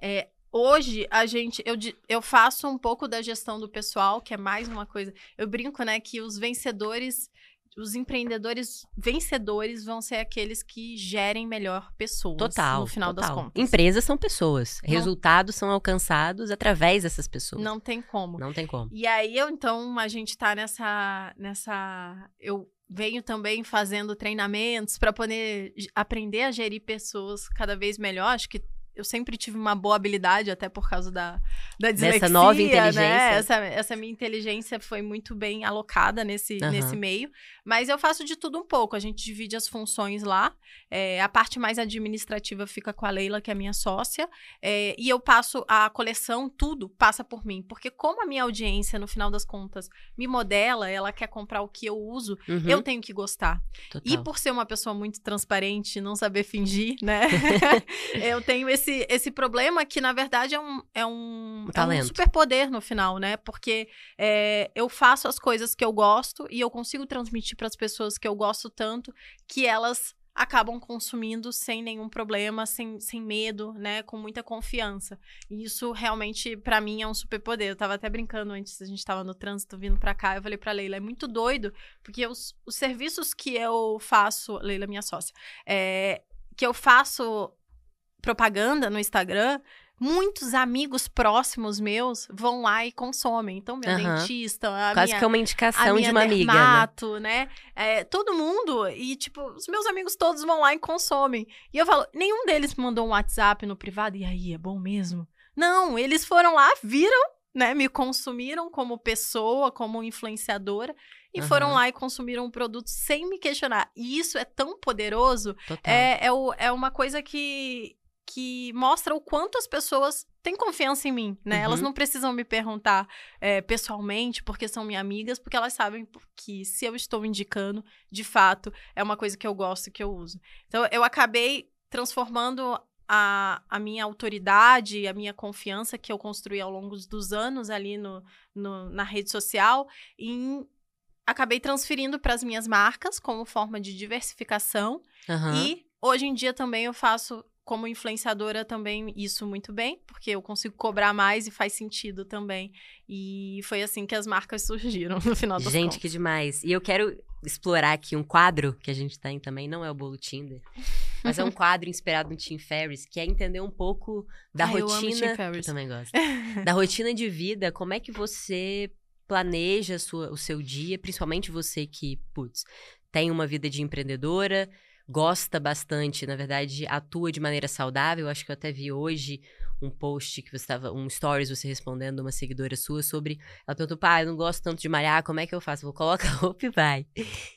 É, hoje, a gente, eu, eu faço um pouco da gestão do pessoal, que é mais uma coisa. Eu brinco, né, que os vencedores, os empreendedores vencedores vão ser aqueles que gerem melhor pessoas. Total. No final total. das contas. Empresas são pessoas. Não- Resultados são alcançados através dessas pessoas. Não tem como. Não tem como. E aí, eu, então, a gente tá nessa. nessa eu venho também fazendo treinamentos para poder aprender a gerir pessoas cada vez melhor. Acho que eu sempre tive uma boa habilidade, até por causa da, da dislexia, nova inteligência. Né? Essa, essa minha inteligência foi muito bem alocada nesse, Aham. nesse meio. Mas eu faço de tudo um pouco. A gente divide as funções lá. É, a parte mais administrativa fica com a Leila, que é minha sócia. É, e eu passo a coleção, tudo passa por mim. Porque como a minha audiência, no final das contas, me modela, ela quer comprar o que eu uso, Uhum, eu tenho que gostar. total. E por ser uma pessoa muito transparente, não saber fingir, né? eu tenho esse, esse problema que, na verdade, é um, é um, é um superpoder no final, né? Porque é, eu faço as coisas que eu gosto e eu consigo transmitir para as pessoas que eu gosto tanto que elas acabam consumindo sem nenhum problema, sem, sem medo, né, com muita confiança. E isso realmente para mim é um superpoder. Eu tava até brincando antes, a gente tava no trânsito vindo para cá, eu falei para Leila, é muito doido, porque os, os serviços que eu faço, Leila minha sócia, é, que eu faço propaganda no Instagram, muitos amigos próximos meus vão lá e consomem. Então, meu Aham. dentista, a Quase minha, que é uma indicação de uma amiga, né? dermato, né? É, todo mundo, e tipo, os meus amigos todos vão lá e consomem. E eu falo, nenhum deles mandou um WhatsApp no privado, e aí, é bom mesmo? Não, eles foram lá, viram, né? Me consumiram como pessoa, como influenciadora. E foram Aham. lá e consumiram um produto sem me questionar. E isso é tão poderoso é, é, o- é uma coisa que, que mostra o quanto as pessoas têm confiança em mim, né? Uhum. Elas não precisam me perguntar é, pessoalmente, porque são minhas amigas, porque elas sabem que se eu estou indicando, de fato, é uma coisa que eu gosto e que eu uso. Então, eu acabei transformando a, a minha autoridade, a minha confiança que eu construí ao longo dos anos ali no, no- na rede social em acabei transferindo para as minhas marcas como forma de diversificação Aham. e hoje em dia também eu faço como influenciadora também isso muito bem, porque eu consigo cobrar mais e faz sentido também. E foi assim que as marcas surgiram no final das Gente, contas. que demais. E eu quero explorar aqui um quadro que a gente tem também, não é o Bolo Tinder, mas é um quadro inspirado no Tim Ferriss, que é entender um pouco da Ah, eu amo rotina. Tim. Eu também gosto. da rotina de vida, como é que você planeja sua- o seu dia, principalmente você que, putz, tem uma vida de empreendedora, gosta bastante, na verdade, atua de maneira saudável. Acho que eu até vi hoje um post que você estava, um stories você respondendo uma seguidora sua sobre, ela perguntou, pai, eu não gosto tanto de malhar, como é que eu faço? Vou coloca a roupa e vai.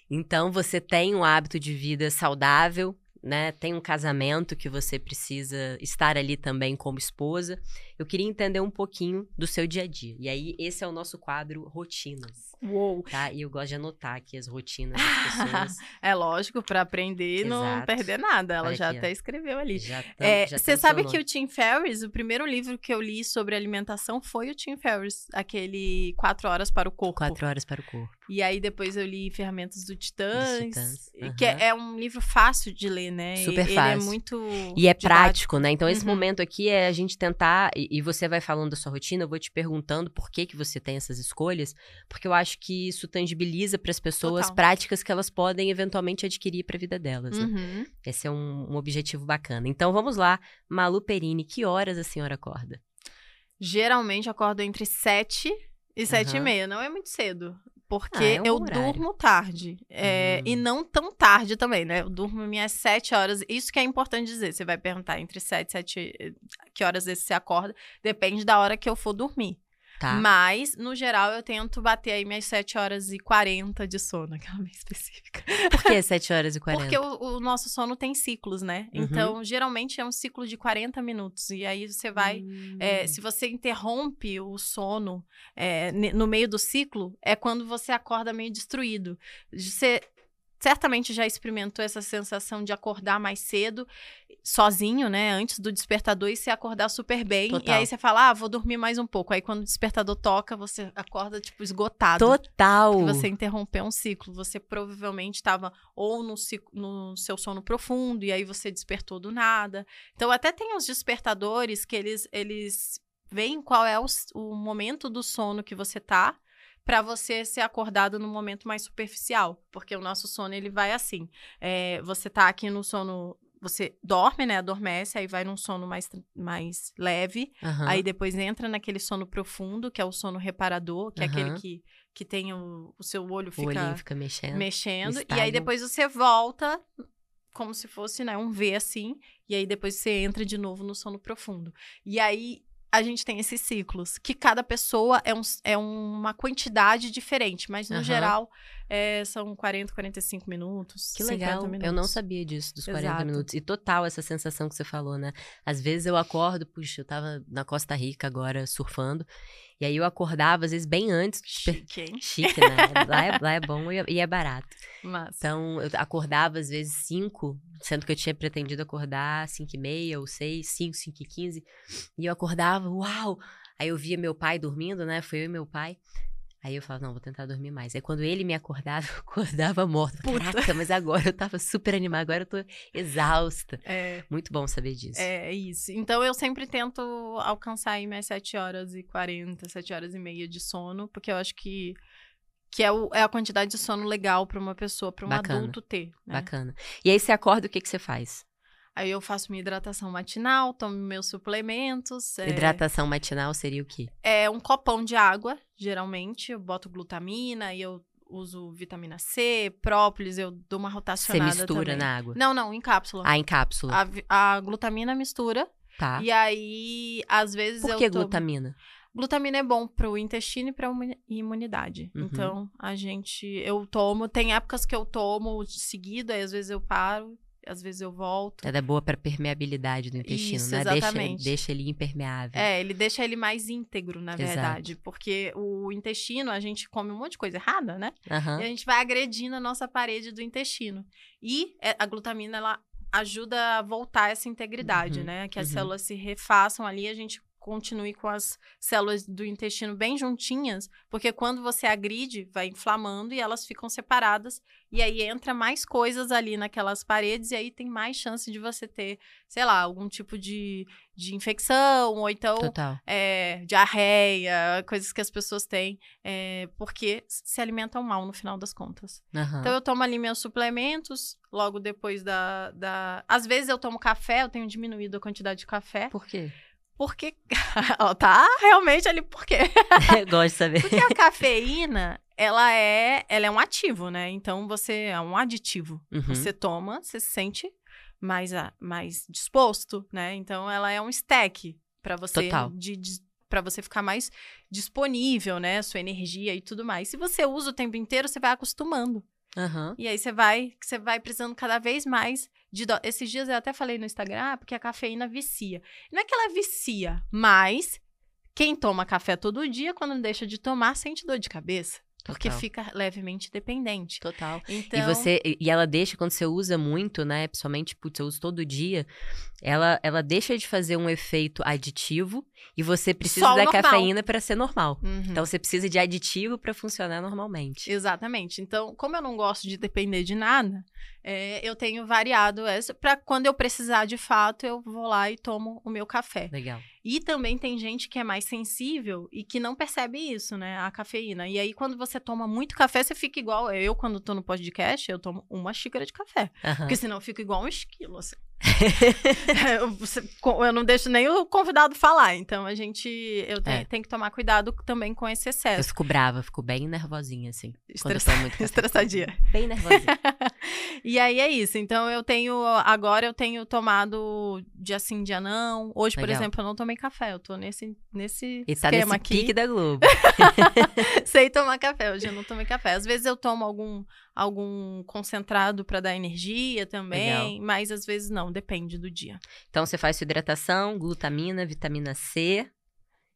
Então você tem um hábito de vida saudável, né? Tem um casamento que você precisa estar ali também como esposa. Eu queria entender um pouquinho do seu dia a dia. E aí esse é o nosso quadro rotinas, Uou! tá? E eu gosto de anotar aqui as rotinas das pessoas. É lógico, para aprender e não perder nada. Ela Olha já aqui, ó. até escreveu ali. Já tam- É, já Você sabe que o Tim Ferriss, o primeiro livro que eu li sobre alimentação foi o Tim Ferriss, aquele Quatro Horas para o Corpo. Quatro horas para o corpo. E aí depois eu li Ferramentas do Titãs, Titãs, que aham. é, é um livro fácil de ler, né? Super Ele fácil. é muito E é didático. prático, né? Então, esse Uhum. momento aqui é a gente tentar. E, e você vai falando da sua rotina, eu vou te perguntando por que, que você tem essas escolhas, porque eu acho que isso tangibiliza para as pessoas Total. práticas que elas podem eventualmente adquirir para a vida delas. né? Uhum. Esse é um, um objetivo bacana. Então, vamos lá. Malu Perini, que horas a senhora acorda? Geralmente acordo entre sete e sete e Aham. meia. Não é muito cedo. Porque Ah, é eu horário. durmo tarde. É, Hum. E não tão tarde também, né? Eu durmo minhas sete horas. Isso que é importante dizer. Você vai perguntar entre sete e sete... Que horas esse você acorda? Depende da hora que eu for dormir. Tá. Mas, no geral, eu tento bater aí minhas 7 horas e 40 de sono, aquela bem específica. Por que 7 horas e 40? Porque o, o nosso sono tem ciclos, né? Uhum. Então, geralmente é um ciclo de 40 minutos. E aí você vai. Hum. É, se você interrompe o sono é, no meio do ciclo, é quando você acorda meio destruído. Você certamente já experimentou essa sensação de acordar mais cedo, sozinho, né? Antes do despertador e se acordar super bem. Total. E aí você fala, ah, vou dormir mais um pouco. Aí quando o despertador toca, você acorda, tipo, esgotado. Total! Porque você interrompeu um ciclo. Você provavelmente estava ou no, no seu sono profundo, e aí você despertou do nada. Então, até tem os despertadores que eles, eles veem qual é o, o momento do sono que você tá para você ser acordado no momento mais superficial, porque o nosso sono ele vai assim. É, você tá aqui no sono você dorme, né? Adormece, aí vai num sono mais, mais leve. Uhum. Aí depois entra naquele sono profundo, que é o sono reparador, que uhum. é aquele que, que tem o, o seu olho fica, o fica mexendo. mexendo e aí depois você volta como se fosse né, um V assim. E aí depois você entra de novo no sono profundo. E aí a gente tem esses ciclos, que cada pessoa é, um, é uma quantidade diferente, mas no uhum. geral é, são 40, 45 minutos. Que legal. Minutos. Eu não sabia disso, dos 40 Exato. minutos. E total essa sensação que você falou, né? Às vezes eu acordo, puxa, eu tava na Costa Rica agora surfando. E aí eu acordava, às vezes, bem antes. Chique, hein? Chique, né? lá, é, lá é bom e é barato. Massa. Então, eu acordava, às vezes, 5, sendo que eu tinha pretendido acordar 5 e meia ou 6, 5, 5 e 15. E eu acordava, uau! Aí eu via meu pai dormindo, né? Foi eu e meu pai. Aí eu falava, não, vou tentar dormir mais. Aí quando ele me acordava, eu acordava morta. Caraca, mas agora eu tava super animada, agora eu tô exausta. É, Muito bom saber disso. É isso. Então eu sempre tento alcançar aí minhas 7 horas e 40, 7 horas e meia de sono, porque eu acho que que é, o, é a quantidade de sono legal para uma pessoa, para um Bacana. adulto ter. Né? Bacana. E aí você acorda, o que, que você faz? Aí eu faço minha hidratação matinal, tomo meus suplementos. É... Hidratação matinal seria o quê? É um copão de água, geralmente. Eu boto glutamina e eu uso vitamina C, própolis, eu dou uma rotacionada Você mistura também. na água? Não, não, em cápsula. Ah, em cápsula. A, a glutamina mistura. Tá. E aí, às vezes Por eu que tomo... glutamina? Glutamina é bom para o intestino e para a imunidade. Uhum. Então, a gente, eu tomo, tem épocas que eu tomo seguido, aí às vezes eu paro às vezes eu volto. Ela é boa para permeabilidade do intestino, Isso, né? Exatamente. Deixa, deixa ele impermeável. É, ele deixa ele mais íntegro, na Exato. verdade. Porque o intestino, a gente come um monte de coisa errada, né? Uhum. E a gente vai agredindo a nossa parede do intestino. E é, a glutamina, ela ajuda a voltar essa integridade, uhum. né? Que as uhum. células se refaçam ali, a gente continue com as células do intestino bem juntinhas, porque quando você agride, vai inflamando e elas ficam separadas, e aí entra mais coisas ali naquelas paredes, e aí tem mais chance de você ter, sei lá, algum tipo de, de infecção, ou então é, diarreia, coisas que as pessoas têm, é, porque se alimentam mal no final das contas. Uhum. Então eu tomo ali meus suplementos, logo depois da, da. Às vezes eu tomo café, eu tenho diminuído a quantidade de café. Por quê? Porque. tá realmente ali, por quê? Gosto de saber. Porque a cafeína, ela é, ela é um ativo, né? Então você é um aditivo. Uhum. Você toma, você se sente mais, mais disposto, né? Então ela é um stack para você Total. de, de para você ficar mais disponível, né? Sua energia e tudo mais. Se você usa o tempo inteiro, você vai acostumando. Uhum. E aí você vai, você vai precisando cada vez mais de do... Esses dias eu até falei no Instagram, ah, porque a cafeína vicia. Não é que ela vicia, mas quem toma café todo dia, quando deixa de tomar, sente dor de cabeça. Porque Total. fica levemente dependente. Total. Então... E você e ela deixa quando você usa muito, né? Principalmente, putz, eu uso todo dia. Ela, ela deixa de fazer um efeito aditivo e você precisa da normal. cafeína para ser normal. Uhum. Então você precisa de aditivo para funcionar normalmente. Exatamente. Então, como eu não gosto de depender de nada, é, eu tenho variado essa para quando eu precisar de fato, eu vou lá e tomo o meu café. Legal. E também tem gente que é mais sensível e que não percebe isso, né? A cafeína. E aí, quando você toma muito café, você fica igual. Eu, quando tô no podcast, eu tomo uma xícara de café. Uhum. Porque senão eu fico igual um esquilo, assim. eu, não deixo nem o convidado falar, então a gente eu é. tenho que tomar cuidado também com esse excesso. Eu fico brava, fico bem nervosinha assim. Estressa... Muito Estressadinha. Bem nervosinha. e aí é isso. Então eu tenho agora eu tenho tomado dia sim, dia não. Hoje, Legal. por exemplo, eu não tomei café. Eu tô nesse nesse e tá esquema nesse aqui. pique da Globo. Sei tomar café. Hoje eu não tomei café. Às vezes eu tomo algum algum concentrado para dar energia também, Legal. mas às vezes não, depende do dia. Então você faz sua hidratação, glutamina, vitamina C.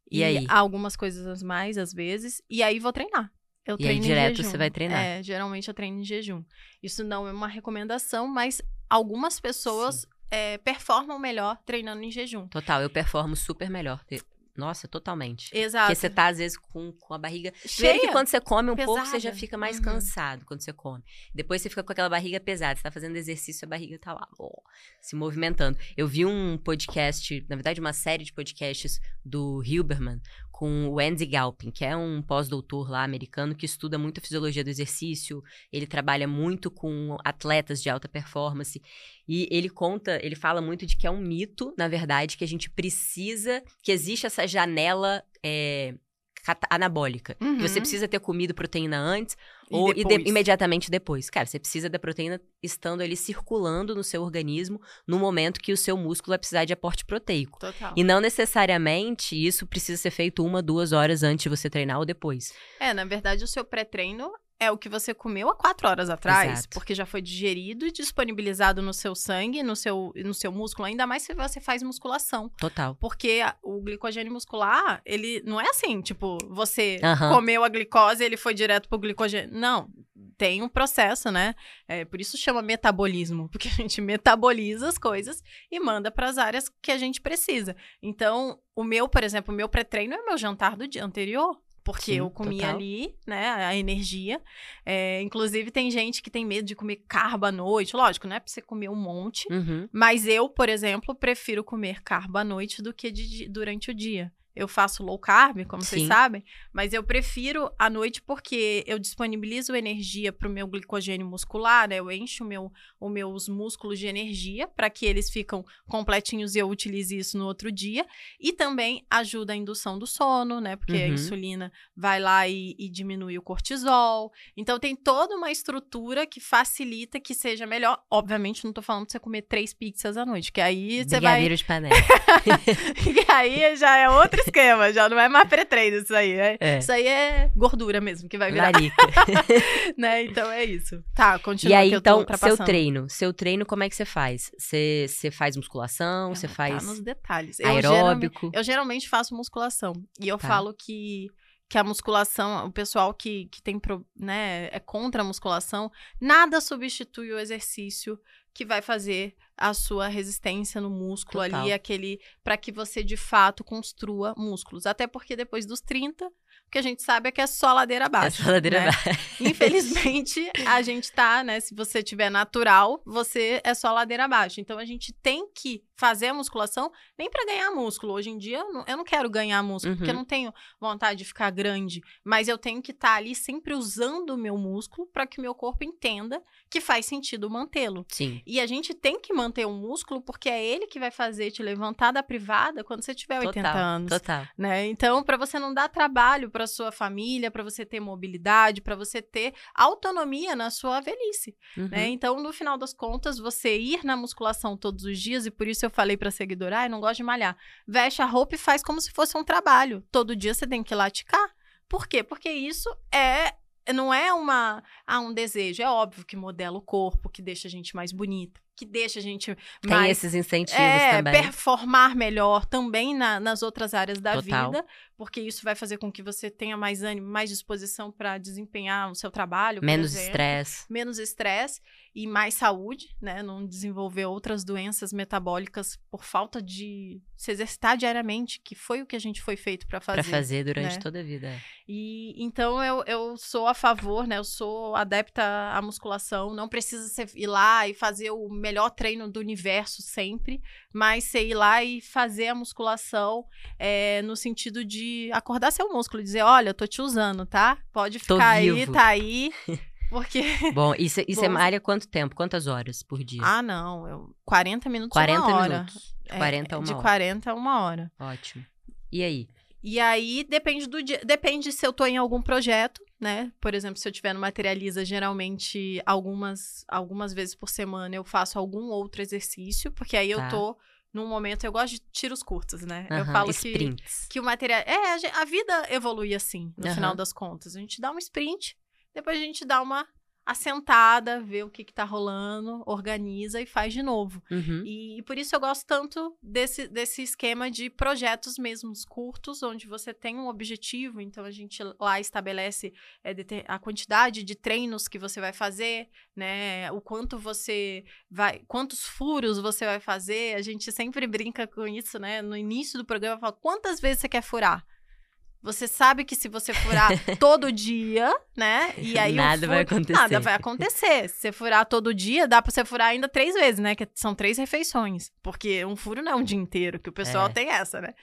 E, e aí? Algumas coisas mais, às vezes. E aí vou treinar. Eu e treino aí, direto você vai treinar? É, geralmente eu treino em jejum. Isso não é uma recomendação, mas algumas pessoas é, performam melhor treinando em jejum. Total, eu performo super melhor. Nossa, totalmente. Exato. Porque você tá, às vezes, com, com a barriga. Cheia. que quando você come um pesada. pouco, você já fica mais uhum. cansado quando você come. Depois você fica com aquela barriga pesada. Você tá fazendo exercício, a barriga tá lá, ó, se movimentando. Eu vi um podcast, na verdade, uma série de podcasts do Hilberman com o Andy Galpin, que é um pós-doutor lá americano que estuda muito a fisiologia do exercício. Ele trabalha muito com atletas de alta performance. E ele conta, ele fala muito de que é um mito, na verdade, que a gente precisa, que existe essa janela é, anabólica. Uhum. Você precisa ter comido proteína antes e ou de, imediatamente depois. Cara, você precisa da proteína estando ali circulando no seu organismo no momento que o seu músculo vai precisar de aporte proteico. Total. E não necessariamente isso precisa ser feito uma, duas horas antes de você treinar ou depois. É, na verdade, o seu pré-treino é o que você comeu há quatro horas atrás, Exato. porque já foi digerido e disponibilizado no seu sangue, no seu, no seu músculo, ainda mais se você faz musculação. Total. Porque o glicogênio muscular, ele não é assim, tipo, você uhum. comeu a glicose e ele foi direto pro glicogênio. Não, tem um processo, né? É, por isso chama metabolismo, porque a gente metaboliza as coisas e manda para as áreas que a gente precisa. Então, o meu, por exemplo, o meu pré-treino é meu jantar do dia anterior porque Sim, eu comi total. ali, né, a energia. É, inclusive, tem gente que tem medo de comer carbo à noite. Lógico, não é pra você comer um monte. Uhum. Mas eu, por exemplo, prefiro comer carbo à noite do que de, durante o dia. Eu faço low carb, como Sim. vocês sabem, mas eu prefiro à noite porque eu disponibilizo energia para o meu glicogênio muscular, né? Eu encho o meu, os meus músculos de energia para que eles ficam completinhos e eu utilize isso no outro dia. E também ajuda a indução do sono, né? Porque uhum. a insulina vai lá e, e, diminui o cortisol. Então tem toda uma estrutura que facilita que seja melhor. Obviamente, não estou falando de você comer três pizzas à noite, que aí você vai. de panela. que aí já é outra esquema, já não é mais pré-treino isso aí. É, é. Isso aí é gordura mesmo que vai virar. né? Então é isso. Tá, continua. E aí, então, seu treino. Seu treino, como é que você faz? Você, você faz musculação? Você faz. Tá nos detalhes. Eu aeróbico? Geralmente, eu geralmente faço musculação. E eu tá. falo que que a musculação, o pessoal que, que tem, né, é contra a musculação, nada substitui o exercício que vai fazer a sua resistência no músculo Total. ali, aquele para que você de fato construa músculos. Até porque depois dos 30, o que a gente sabe é que é só ladeira abaixo. É só ladeira né? abaixo. Infelizmente, a gente tá, né? Se você tiver natural, você é só ladeira abaixo. Então a gente tem que fazer a musculação nem para ganhar músculo. Hoje em dia, eu não, quero ganhar músculo, uhum. porque eu não tenho vontade de ficar grande. Mas eu tenho que estar tá ali sempre usando o meu músculo para que o meu corpo entenda que faz sentido mantê-lo. Sim. E a gente tem que manter o um músculo porque é ele que vai fazer te levantar da privada quando você tiver 80 total, anos. Total. Né? Então, para você não dar trabalho para sua família, para você ter mobilidade, para você ter autonomia na sua velhice. Né? Uhum. Né? Então, no final das contas, você ir na musculação todos os dias, e por isso eu falei pra seguidora, ai, não gosto de malhar. Veste a roupa e faz como se fosse um trabalho. Todo dia você tem que laticar. Por quê? Porque isso é não é uma ah, um desejo, é óbvio que modela o corpo, que deixa a gente mais bonita, que deixa a gente Tem mais, esses incentivos é, também. performar melhor também na, nas outras áreas da Total. vida, porque isso vai fazer com que você tenha mais ânimo, mais disposição para desempenhar o seu trabalho, menos estresse, menos estresse e mais saúde, né? Não desenvolver outras doenças metabólicas por falta de se exercitar diariamente, que foi o que a gente foi feito para fazer. Para fazer durante né? toda a vida. É. E então eu, eu sou a favor, né? Eu sou adepta à musculação. Não precisa você ir lá e fazer o melhor treino do universo sempre, mas você ir lá e fazer a musculação é, no sentido de acordar seu músculo, dizer, olha, eu tô te usando, tá? Pode ficar aí, tá aí. Porque. Bom, e você malha quanto tempo? Quantas horas por dia? Ah, não. Eu, 40 minutos 40 uma hora. minutos. É, 40 a uma De hora. 40 a uma hora. Ótimo. E aí? E aí depende do dia, depende se eu tô em algum projeto, né? Por exemplo, se eu tiver no Materializa, geralmente algumas algumas vezes por semana eu faço algum outro exercício, porque aí Tá. eu tô num momento eu gosto de tiros curtos, né? eu Aham, falo que sprints. que o material é a, a vida evolui assim, no Aham. final das contas. A gente dá um sprint, depois a gente dá uma assentada, vê o que que tá rolando, organiza e faz de novo. Uhum. E, por isso eu gosto tanto desse, desse esquema de projetos mesmos curtos, onde você tem um objetivo, então a gente lá estabelece é, a quantidade de treinos que você vai fazer, né? O quanto você vai. Quantos furos você vai fazer. A gente sempre brinca com isso, né? No início do programa, eu falo, quantas vezes você quer furar? Você sabe que se você furar todo dia, né? E aí Nada vai furo- acontecer. Nada vai acontecer. Se você furar todo dia, dá pra você furar ainda três vezes, né? Que são três refeições. Porque um furo não é um dia inteiro, que o pessoal É. tem essa, né?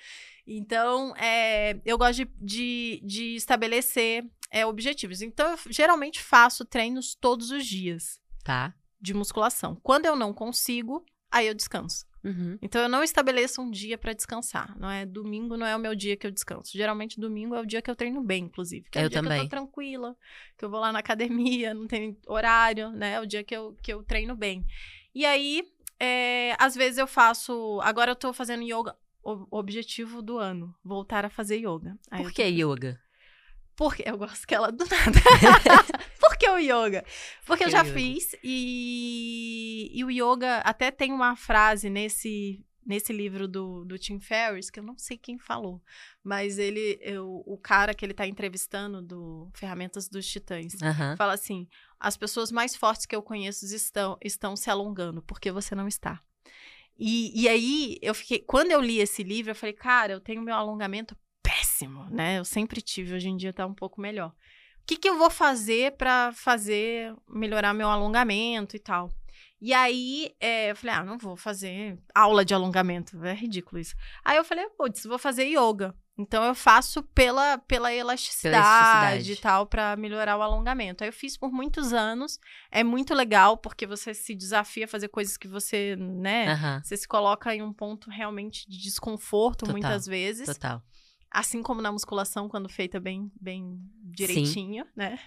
Então, é, eu gosto de, de, de estabelecer é, objetivos. Então, eu geralmente faço treinos todos os dias Tá. de musculação. Quando eu não consigo, aí eu descanso. Uhum. Então eu não estabeleço um dia pra descansar. Não é domingo, não é o meu dia que eu descanso. Geralmente domingo é o dia que eu treino bem, inclusive. Que é Eu o dia que eu também. tô tranquila, que eu vou lá na academia, não tem horário, né? É o dia que eu, que eu treino bem. E aí, é, às vezes eu faço. Agora eu tô fazendo yoga. O objetivo do ano, voltar a fazer yoga. Aí Por tô que yoga? porque eu gosto que ela do nada. Por que o yoga? Porque eu que já o yoga? fiz e, e o yoga até tem uma frase nesse nesse livro do, do Tim Ferriss que eu não sei quem falou, mas ele eu, o cara que ele tá entrevistando do Ferramentas dos Titãs fala assim: as pessoas mais fortes que eu conheço estão estão se alongando porque você não está. E, e aí eu fiquei quando eu li esse livro eu falei cara eu tenho meu alongamento péssimo, né? Eu sempre tive, hoje em dia tá um pouco melhor. O que, que eu vou fazer pra fazer melhorar meu alongamento e tal? E aí, é, eu falei, ah, não vou fazer aula de alongamento, é ridículo isso. Aí eu falei, putz, vou fazer yoga. Então eu faço pela, pela elasticidade, elasticidade. e tal, pra melhorar o alongamento. Aí eu fiz por muitos anos. É muito legal, porque você se desafia a fazer coisas que você, né, você se coloca em um ponto realmente de desconforto Total, muitas vezes. Total. Assim como na musculação, quando feita bem, bem direitinho, né?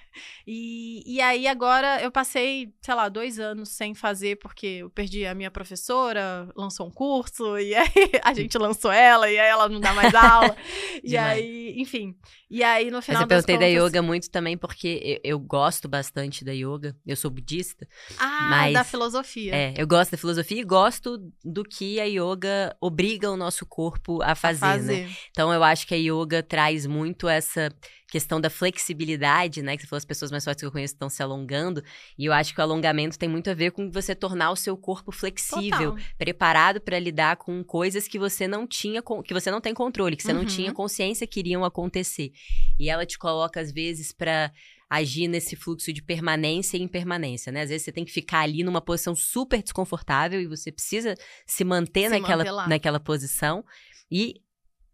E, e aí agora eu passei, sei lá, dois anos sem fazer, porque eu perdi a minha professora, lançou um curso, e aí a gente lançou ela, e aí ela não dá mais aula. e aí, enfim. E aí no Mas final eu das perguntei da contas... yoga muito também porque eu, eu gosto bastante da yoga. Eu sou budista. Ah, mas- da filosofia. É, eu gosto da filosofia e gosto do que a yoga obriga o nosso corpo a a fazer, né? fazer. Então eu acho que a yoga traz muito essa questão da flexibilidade, né? Que você falou, as pessoas mais fortes que eu conheço estão se alongando. E eu acho que o alongamento tem muito a ver com você tornar o seu corpo flexível, Total. preparado para lidar com coisas que você não tinha, que você não tem controle, que você não Uhum. tinha consciência que iriam acontecer. E ela te coloca às vezes para agir nesse fluxo de permanência e impermanência, né? Às vezes você tem que ficar ali numa posição super desconfortável e você precisa se manter Se naquela, manter naquela posição. E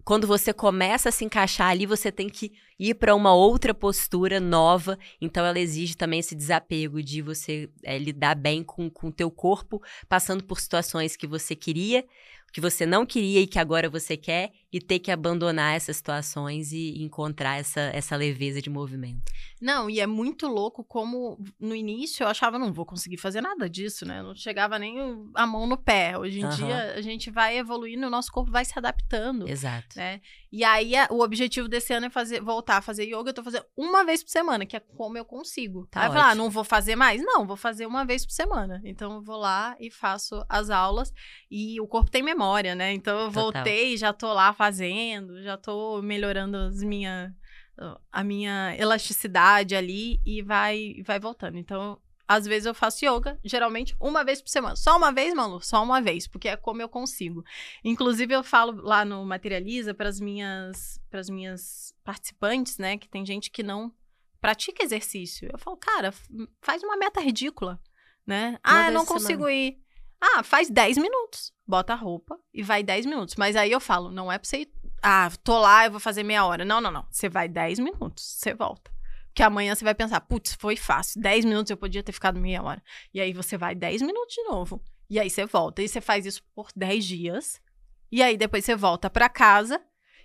quando você começa a se encaixar ali, você tem que ir para uma outra postura nova. Então, ela exige também esse desapego de você é, lidar bem com o teu corpo, passando por situações que você queria, que você não queria e que agora você quer, e ter que abandonar essas situações e encontrar essa, essa leveza de movimento. Não, e é muito louco como no início eu achava, não vou conseguir fazer nada disso, né? Não chegava nem a mão no pé. Hoje em Aham. dia a gente vai evoluindo, o nosso corpo vai se adaptando, Exato. né? E aí o objetivo desse ano é fazer, voltar a fazer yoga. Eu tô fazendo uma vez por semana, que é como eu consigo. Tá aí ah, ótimo. não vou fazer mais? Não, vou fazer uma vez por semana. Então eu vou lá e faço as aulas. E o corpo tem memória, né? Então eu Total. voltei, já tô lá fazendo, já tô melhorando as minha, a minha elasticidade ali e vai, vai voltando. Então, às vezes eu faço yoga, geralmente uma vez por semana. Só uma vez, Malu? Só uma vez, porque é como eu consigo. Inclusive, eu falo lá no Materializa para as minhas, pras minhas participantes, né? Que tem gente que não pratica exercício. Eu falo, cara, faz uma meta ridícula, né? Uma ah, eu não consigo ir. Ah, faz 10 minutos. Bota a roupa e vai 10 minutos. Mas aí eu falo, não é pra você ir. Ah, tô lá, eu vou fazer meia hora. Não, não, não. Você vai 10 minutos, você volta. Porque amanhã você vai pensar, putz, foi fácil. 10 minutos eu podia ter ficado meia hora. E aí você vai 10 minutos de novo. E aí você volta. E você faz isso por 10 dias. E aí depois você volta para casa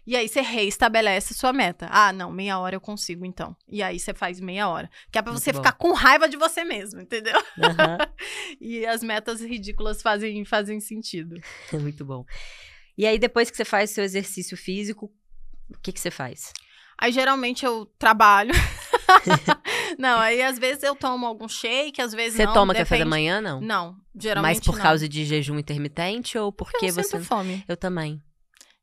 e aí você reestabelece sua meta. Ah, não, meia hora eu consigo então. E aí você faz meia hora. Que é pra Muito você bom. ficar com raiva de você mesmo, entendeu? Aham. e as metas ridículas fazem, fazem sentido. Muito bom. E aí, depois que você faz seu exercício físico, o que, que você faz? Aí geralmente eu trabalho. não, aí às vezes eu tomo algum shake, às vezes Você não. toma café da depende- manhã, não? Não, geralmente Mas por não. causa de jejum intermitente ou porque eu você. sinto fome. Eu também.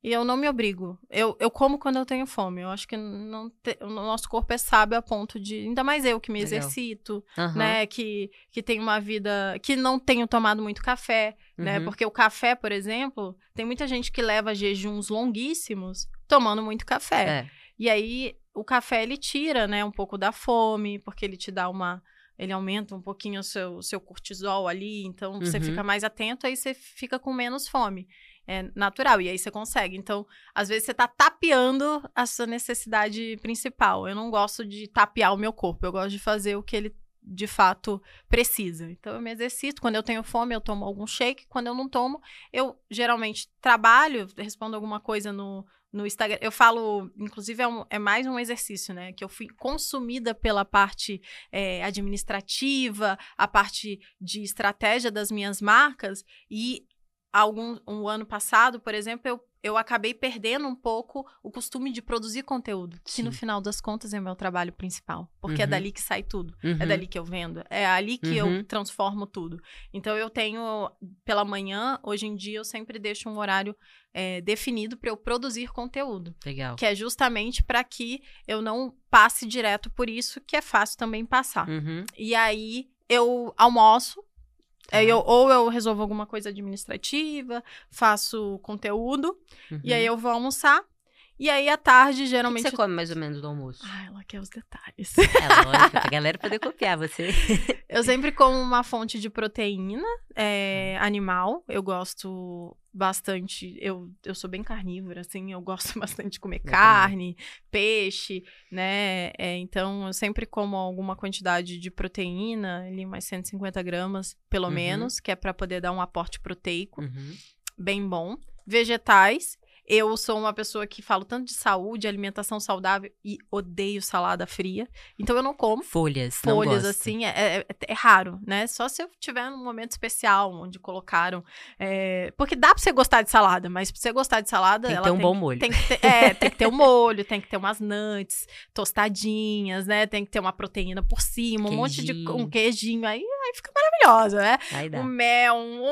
E eu não me obrigo. Eu, eu como quando eu tenho fome. Eu acho que não te- o nosso corpo é sábio a ponto de. Ainda mais eu que me Legal. exercito, Aham. né? Que, que tenho uma vida. Que não tenho tomado muito café, né? Uhum. Porque o café, por exemplo, tem muita gente que leva jejuns longuíssimos tomando muito café. É. E aí o café ele tira, né, um pouco da fome, porque ele te dá uma ele aumenta um pouquinho o seu, seu cortisol ali, então você Uhum. fica mais atento, aí você fica com menos fome. É natural, e aí você consegue. Então, às vezes você tá tapeando a sua necessidade principal. Eu não gosto de tapear o meu corpo, eu gosto de fazer o que ele de fato precisa. Então, eu me exercito. Quando eu tenho fome, eu tomo algum shake. Quando eu não tomo, eu geralmente trabalho, respondo alguma coisa no, no Instagram. Eu falo, inclusive, é, um- é mais um exercício, né? Que eu fui consumida pela parte é, administrativa, a parte de estratégia das minhas marcas. E algum um ano passado, por exemplo, eu, eu acabei perdendo um pouco o costume de produzir conteúdo, que no Sim. final das contas é meu trabalho principal, porque é Uhum. dali que sai tudo. Uhum. É dali que eu vendo. É ali que Uhum. eu transformo tudo. Então eu tenho pela manhã, hoje em dia eu sempre deixo um horário é, definido para eu produzir conteúdo, Legal. que é justamente para que eu não passe direto por isso, que é fácil também passar. Uhum. E aí eu almoço. Aí Tá. eu- ou eu resolvo alguma coisa administrativa, faço conteúdo, e aí eu vou almoçar. E aí à tarde, Uhum. O que geralmente. você come mais ou menos do almoço? Ah, ela quer os detalhes. É lógico, pra galera poder copiar você. Eu sempre como uma fonte de proteína é, animal. Eu gosto bastante. Eu, eu sou bem carnívora, assim. Eu gosto bastante de comer também. carne, peixe, né? É, então, eu sempre como alguma quantidade de proteína, ali mais 150 gramas, pelo Uhum. menos, que é para poder dar um aporte proteico Uhum. bem bom. Vegetais. Eu sou uma pessoa que falo tanto de saúde, alimentação saudável e odeio salada fria. Então, eu não como Folhas, folhas assim, é, é- é raro, né? Só se eu tiver num momento especial onde colocaram. é, Porque dá pra você gostar de salada, mas pra você gostar de salada. Tem que ela ter um bom molho. Tem que ter, é, tem que ter um molho, tem que ter umas nuts tostadinhas, né? Tem que ter uma proteína por cima, um monte de Queijinho. um queijinho. Aí, aí fica maravilhosa, né? Aí dá. um mel, um,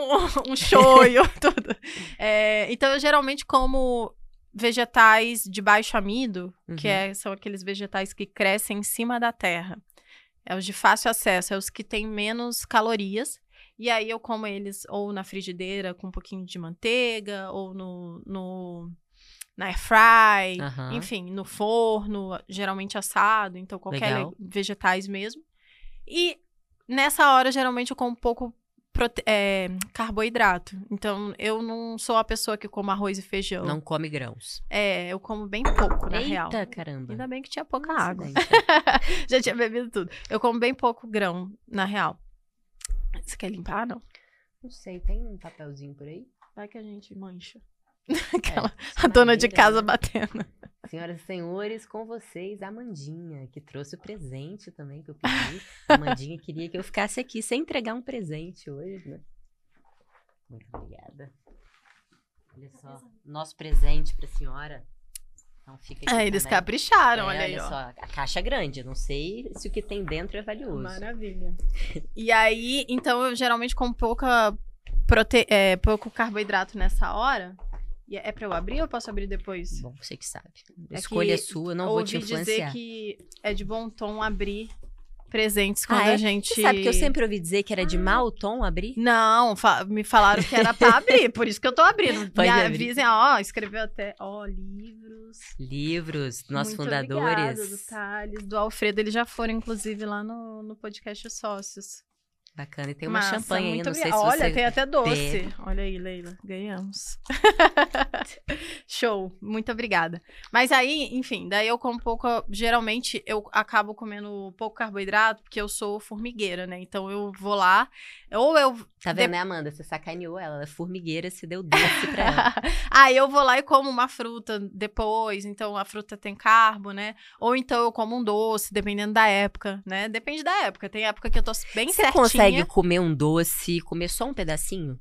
um shoyu, tudo. É, então, eu geralmente como vegetais de baixo amido, que Uhum. é- são aqueles vegetais que crescem em cima da terra. É os de fácil acesso, é os que têm menos calorias. E aí eu como eles ou na frigideira com um pouquinho de manteiga, ou no, no na air fry, Aham. enfim, no forno, geralmente assado, então qualquer Legal. le- vegetais mesmo. E nessa hora, geralmente, eu como um pouco é, carboidrato. Então, eu não sou a pessoa que come arroz e feijão. Não come grãos. É, eu como bem pouco, na real. Eita, caramba. Ainda bem que tinha pouca Um água. Já tinha bebido tudo. Eu como bem pouco grão, na real. Você quer limpar, não? Não sei, tem um papelzinho por aí? Vai que a gente mancha. É, Aquela, só a dona de casa né? batendo. Senhoras e senhores, com vocês, a Amandinha, que trouxe o presente também que eu pedi. A Amandinha queria que eu ficasse aqui sem entregar um presente hoje, né? Muito obrigada. Olha só, nosso presente pra senhora. Então fica aqui É, eles também. capricharam, É, olha aí, ó. só, a caixa é grande, não sei se o que tem dentro é valioso. Maravilha. E aí, então, eu geralmente como pouca prote... é, pouco carboidrato nessa hora. E é pra eu abrir ou posso abrir depois? Bom, você que sabe. A É escolha é sua, não vou te Ouvi dizer influenciar. que é de bom tom abrir presentes quando Ah, é? a gente. Você sabe que eu sempre ouvi dizer que era de mau tom abrir? Não, fa- me falaram que era pra abrir, por isso que eu tô abrindo. Pode me abrir. avisem, ó, escreveu até, ó, livros. Livros, nossos Muito fundadores. Obrigada, do Thales, do Alfredo, eles já foram, inclusive, lá no, no podcast Sócios. Bacana. E tem uma Massa, champanhe muito não sei se Olha, você... tem até doce. bebe. Olha aí, Leila. Ganhamos. Show. Muito obrigada. Mas aí, enfim, daí eu como pouco. Geralmente eu acabo comendo pouco carboidrato, porque eu sou formigueira, né? Então eu vou lá. Ou eu. Tá vendo, né, Amanda? Você sacaneou ela. Ela é formigueira, você deu doce pra ela. aí eu vou lá e como uma fruta depois. Então a fruta tem carbo, né? Ou então eu como um doce, dependendo da época, né? Depende da época. Tem época que eu tô bem Você certinha. Consegue comer um doce, comer só um pedacinho?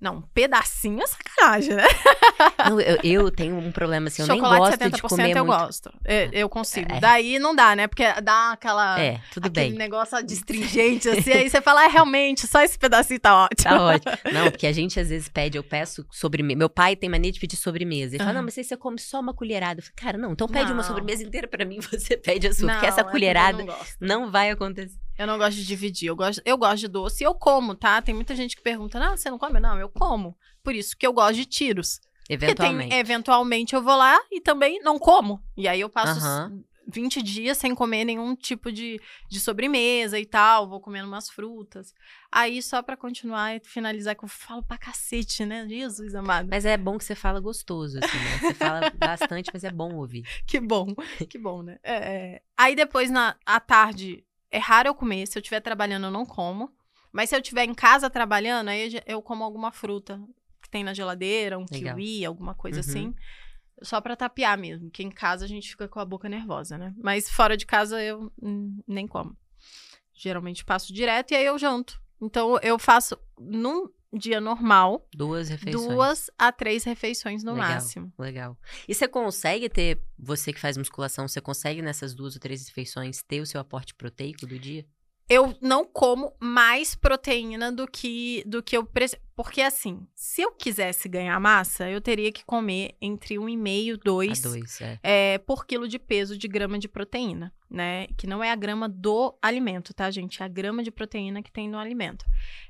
Não, um pedacinho é sacanagem, né? Não, eu, eu tenho um problema assim, eu nem Chocolate gosto de 70% comer eu muito. gosto. Eu, eu consigo. É. Daí não dá, né? Porque dá aquela. É, tudo aquele bem. negócio adstringente, assim, aí você fala, ah, realmente, só esse pedacinho tá ótimo. Tá ótimo. Não, porque a gente às vezes pede, eu peço sobremesa. Meu pai tem mania de pedir sobremesa. Ele fala, Aham. não, mas aí você come só uma colherada. Eu falo, cara, não, então pede uma Não. sobremesa inteira pra mim, você pede a sua. porque Não, essa é colherada não, gosto. não vai acontecer. Eu não gosto de dividir. Eu gosto, eu gosto de doce e eu como, tá? Tem muita gente que pergunta, não, você não come? Não, eu como. Por isso que eu gosto de tiros. Eventualmente. tem, eventualmente eu vou lá e também não como. E aí eu passo Aham. 20 dias sem comer nenhum tipo de, de sobremesa e tal, vou comendo umas frutas. Aí, só pra continuar e finalizar, que eu falo pra cacete, né? Jesus amado. Mas é bom que você fala gostoso, assim, né? Você fala bastante, mas é bom ouvir. Que bom, que bom, né? É, é. Aí depois, na à tarde, é raro eu comer. Se eu estiver trabalhando, eu não como. Mas se eu estiver em casa trabalhando, aí eu como alguma fruta que tem na geladeira, um Legal. kiwi, alguma coisa Uhum. assim. Só pra tapear mesmo, que em casa a gente fica com a boca nervosa, né? Mas fora de casa eu hum, nem como. Geralmente passo direto e aí eu janto. Então eu faço num dia normal, Duas refeições. duas a três refeições no Legal. máximo. Legal. E você consegue ter, você que faz musculação, você consegue nessas duas ou três refeições ter o seu aporte proteico do dia? Eu não como mais proteína do que do que eu preciso. Porque assim, se eu quisesse ganhar massa, eu teria que comer entre 1,5 e 2 A dois, é. é, por quilo de peso de grama de proteína, né? Que não é a grama do alimento, tá, gente? É a grama de proteína que tem no alimento.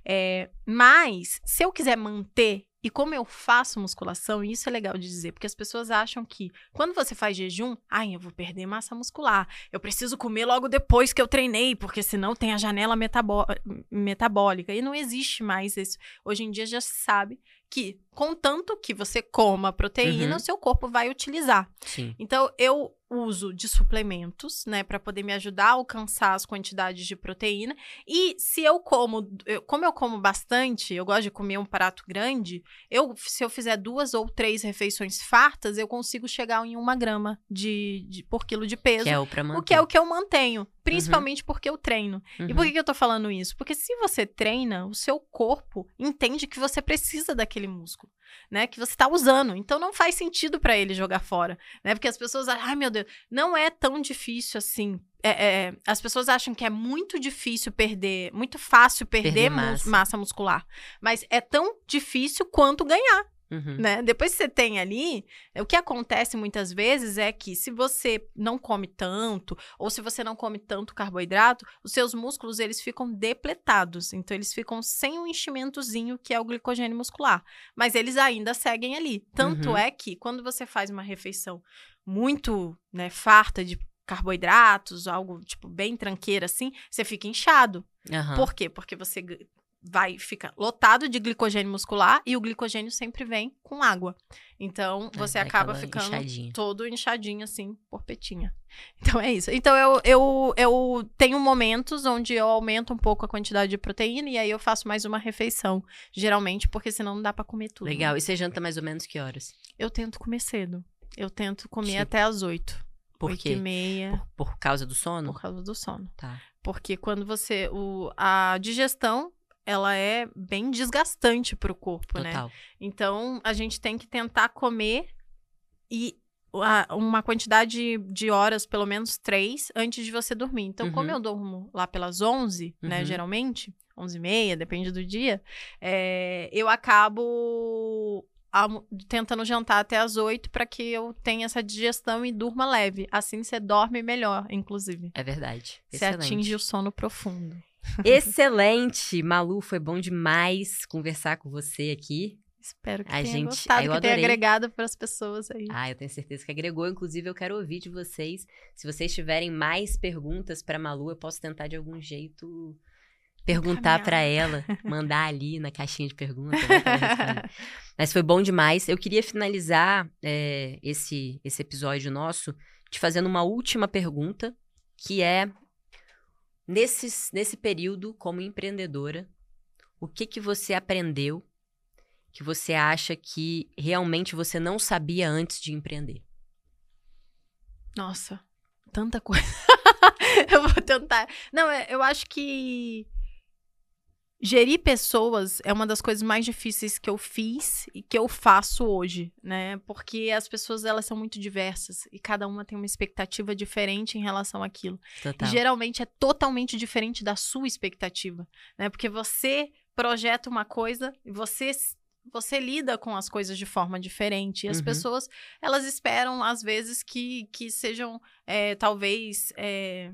É, mas, se eu quiser manter, e como eu faço musculação, e isso é legal de dizer, porque as pessoas acham que quando você faz jejum, ai, eu vou perder massa muscular, eu preciso comer logo depois que eu treinei, porque senão tem a janela metabó- metabólica. E não existe mais isso. Hoje em dia já se sabe que, contanto que você coma proteína, Uhum. o seu corpo vai utilizar. Sim. Então, eu uso de suplementos, né, para poder me ajudar a alcançar as quantidades de proteína. E se eu como, eu- como eu como bastante, eu gosto de comer um prato grande, eu, se eu fizer duas ou três refeições fartas, eu consigo chegar em uma grama de, de- por quilo de peso. Que é o pra manter. O que é o que eu mantenho, principalmente porque eu treino. E Uhum. por que, que eu tô falando isso? Porque se você treina, o seu corpo entende que você precisa daquele músculo, né? Que você tá usando. Então não faz sentido pra ele jogar fora, né? Porque as pessoas acham, ai meu Deus, não é tão difícil assim. É, é, as pessoas acham que é muito difícil perder, muito fácil perder, Perder massa. massa muscular. Mas é tão difícil quanto ganhar Uhum. né? Depois que você tem ali, o que acontece muitas vezes é que se você não come tanto ou se você não come tanto carboidrato, os seus músculos eles ficam depletados, então eles ficam sem o enchimentozinho que é o glicogênio muscular, mas eles ainda seguem ali. Tanto Uhum. é que quando você faz uma refeição muito, né, farta de carboidratos, algo tipo bem tranqueira assim, você fica inchado. Aham. Por quê? Porque você vai ficar lotado de glicogênio muscular e o glicogênio sempre vem com água. Então, É, você dá acaba ficando inchadinha. todo inchadinho assim, porpetinha. Então é isso. Então eu, eu, eu tenho momentos onde eu aumento um pouco a quantidade de proteína e aí eu faço mais uma refeição, geralmente, porque senão não dá pra comer tudo. Legal. E você janta mais ou menos que horas? Eu tento comer cedo. Eu tento comer até as oito. Por oito quê? e meia, Por, por causa do sono? por causa do sono. Tá. Porque quando você. O, a digestão, ela é bem desgastante pro corpo, né? Total. Então, a gente tem que tentar comer e uma quantidade de horas, pelo menos três, antes de você dormir. Então, como Uhum. eu durmo lá pelas 11, né, Uhum. geralmente, 11 e meia, depende do dia, é, eu acabo tentando jantar até as 8 para que eu tenha essa digestão e durma leve. Assim, você dorme melhor, inclusive. É verdade. Você Excelente. atinge o sono profundo. Excelente! Malu, foi bom demais conversar com você aqui. Espero que A tenha gente- gostado, eu que tenha adorei. agregado para as pessoas aí. Ah, eu tenho certeza que agregou. Inclusive, eu quero ouvir de vocês. Se vocês tiverem mais perguntas para Malu, eu posso tentar de algum jeito perguntar para ela, mandar ali na caixinha de perguntas. Né, Mas foi bom demais. Eu queria finalizar é, esse, esse episódio nosso te fazendo uma última pergunta, que é nesse, nesse período como empreendedora, o que que você aprendeu que você acha que realmente você não sabia antes de empreender? Nossa, tanta coisa. eu vou tentar. Não, é, eu acho que gerir pessoas é uma das coisas mais difíceis que eu fiz e que eu faço hoje, né? Porque as pessoas elas são muito diversas e cada uma tem uma expectativa diferente em relação àquilo. Total. E geralmente é totalmente diferente da sua expectativa, né? Porque você projeta uma coisa e você você lida com as coisas de forma diferente. E as Uhum. pessoas, elas esperam, às vezes, que, que sejam, é, talvez. é,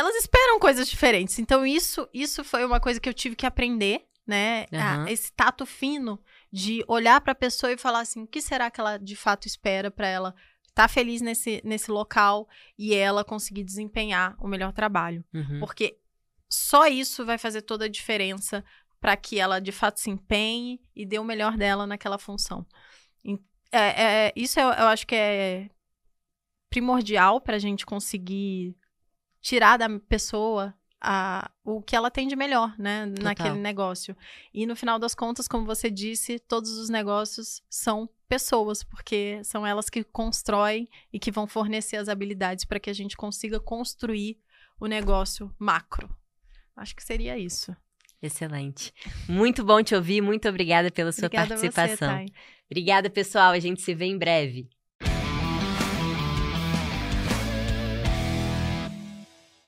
Elas esperam coisas diferentes. Então, isso, isso foi uma coisa que eu tive que aprender, né? A- Aham. esse tato fino de olhar para a pessoa e falar assim: o que será que ela de fato espera para ela estar feliz nesse, nesse local e ela conseguir desempenhar o melhor trabalho? Uhum. Porque só isso vai fazer toda a diferença para que ela de fato se empenhe e dê o melhor dela naquela função. É- é- isso eu, eu acho que é primordial para a gente conseguir tirar da pessoa a- o que ela tem de melhor, né, naquele negócio. E no final das contas, como você disse, todos os negócios são pessoas, porque são elas que constroem e que vão fornecer as habilidades para que a gente consiga construir o negócio macro. Acho que seria isso. Excelente. Muito bom te ouvir. Muito obrigada pela sua Obrigada você, participação. Thay. Obrigada, pessoal. A gente se vê em breve.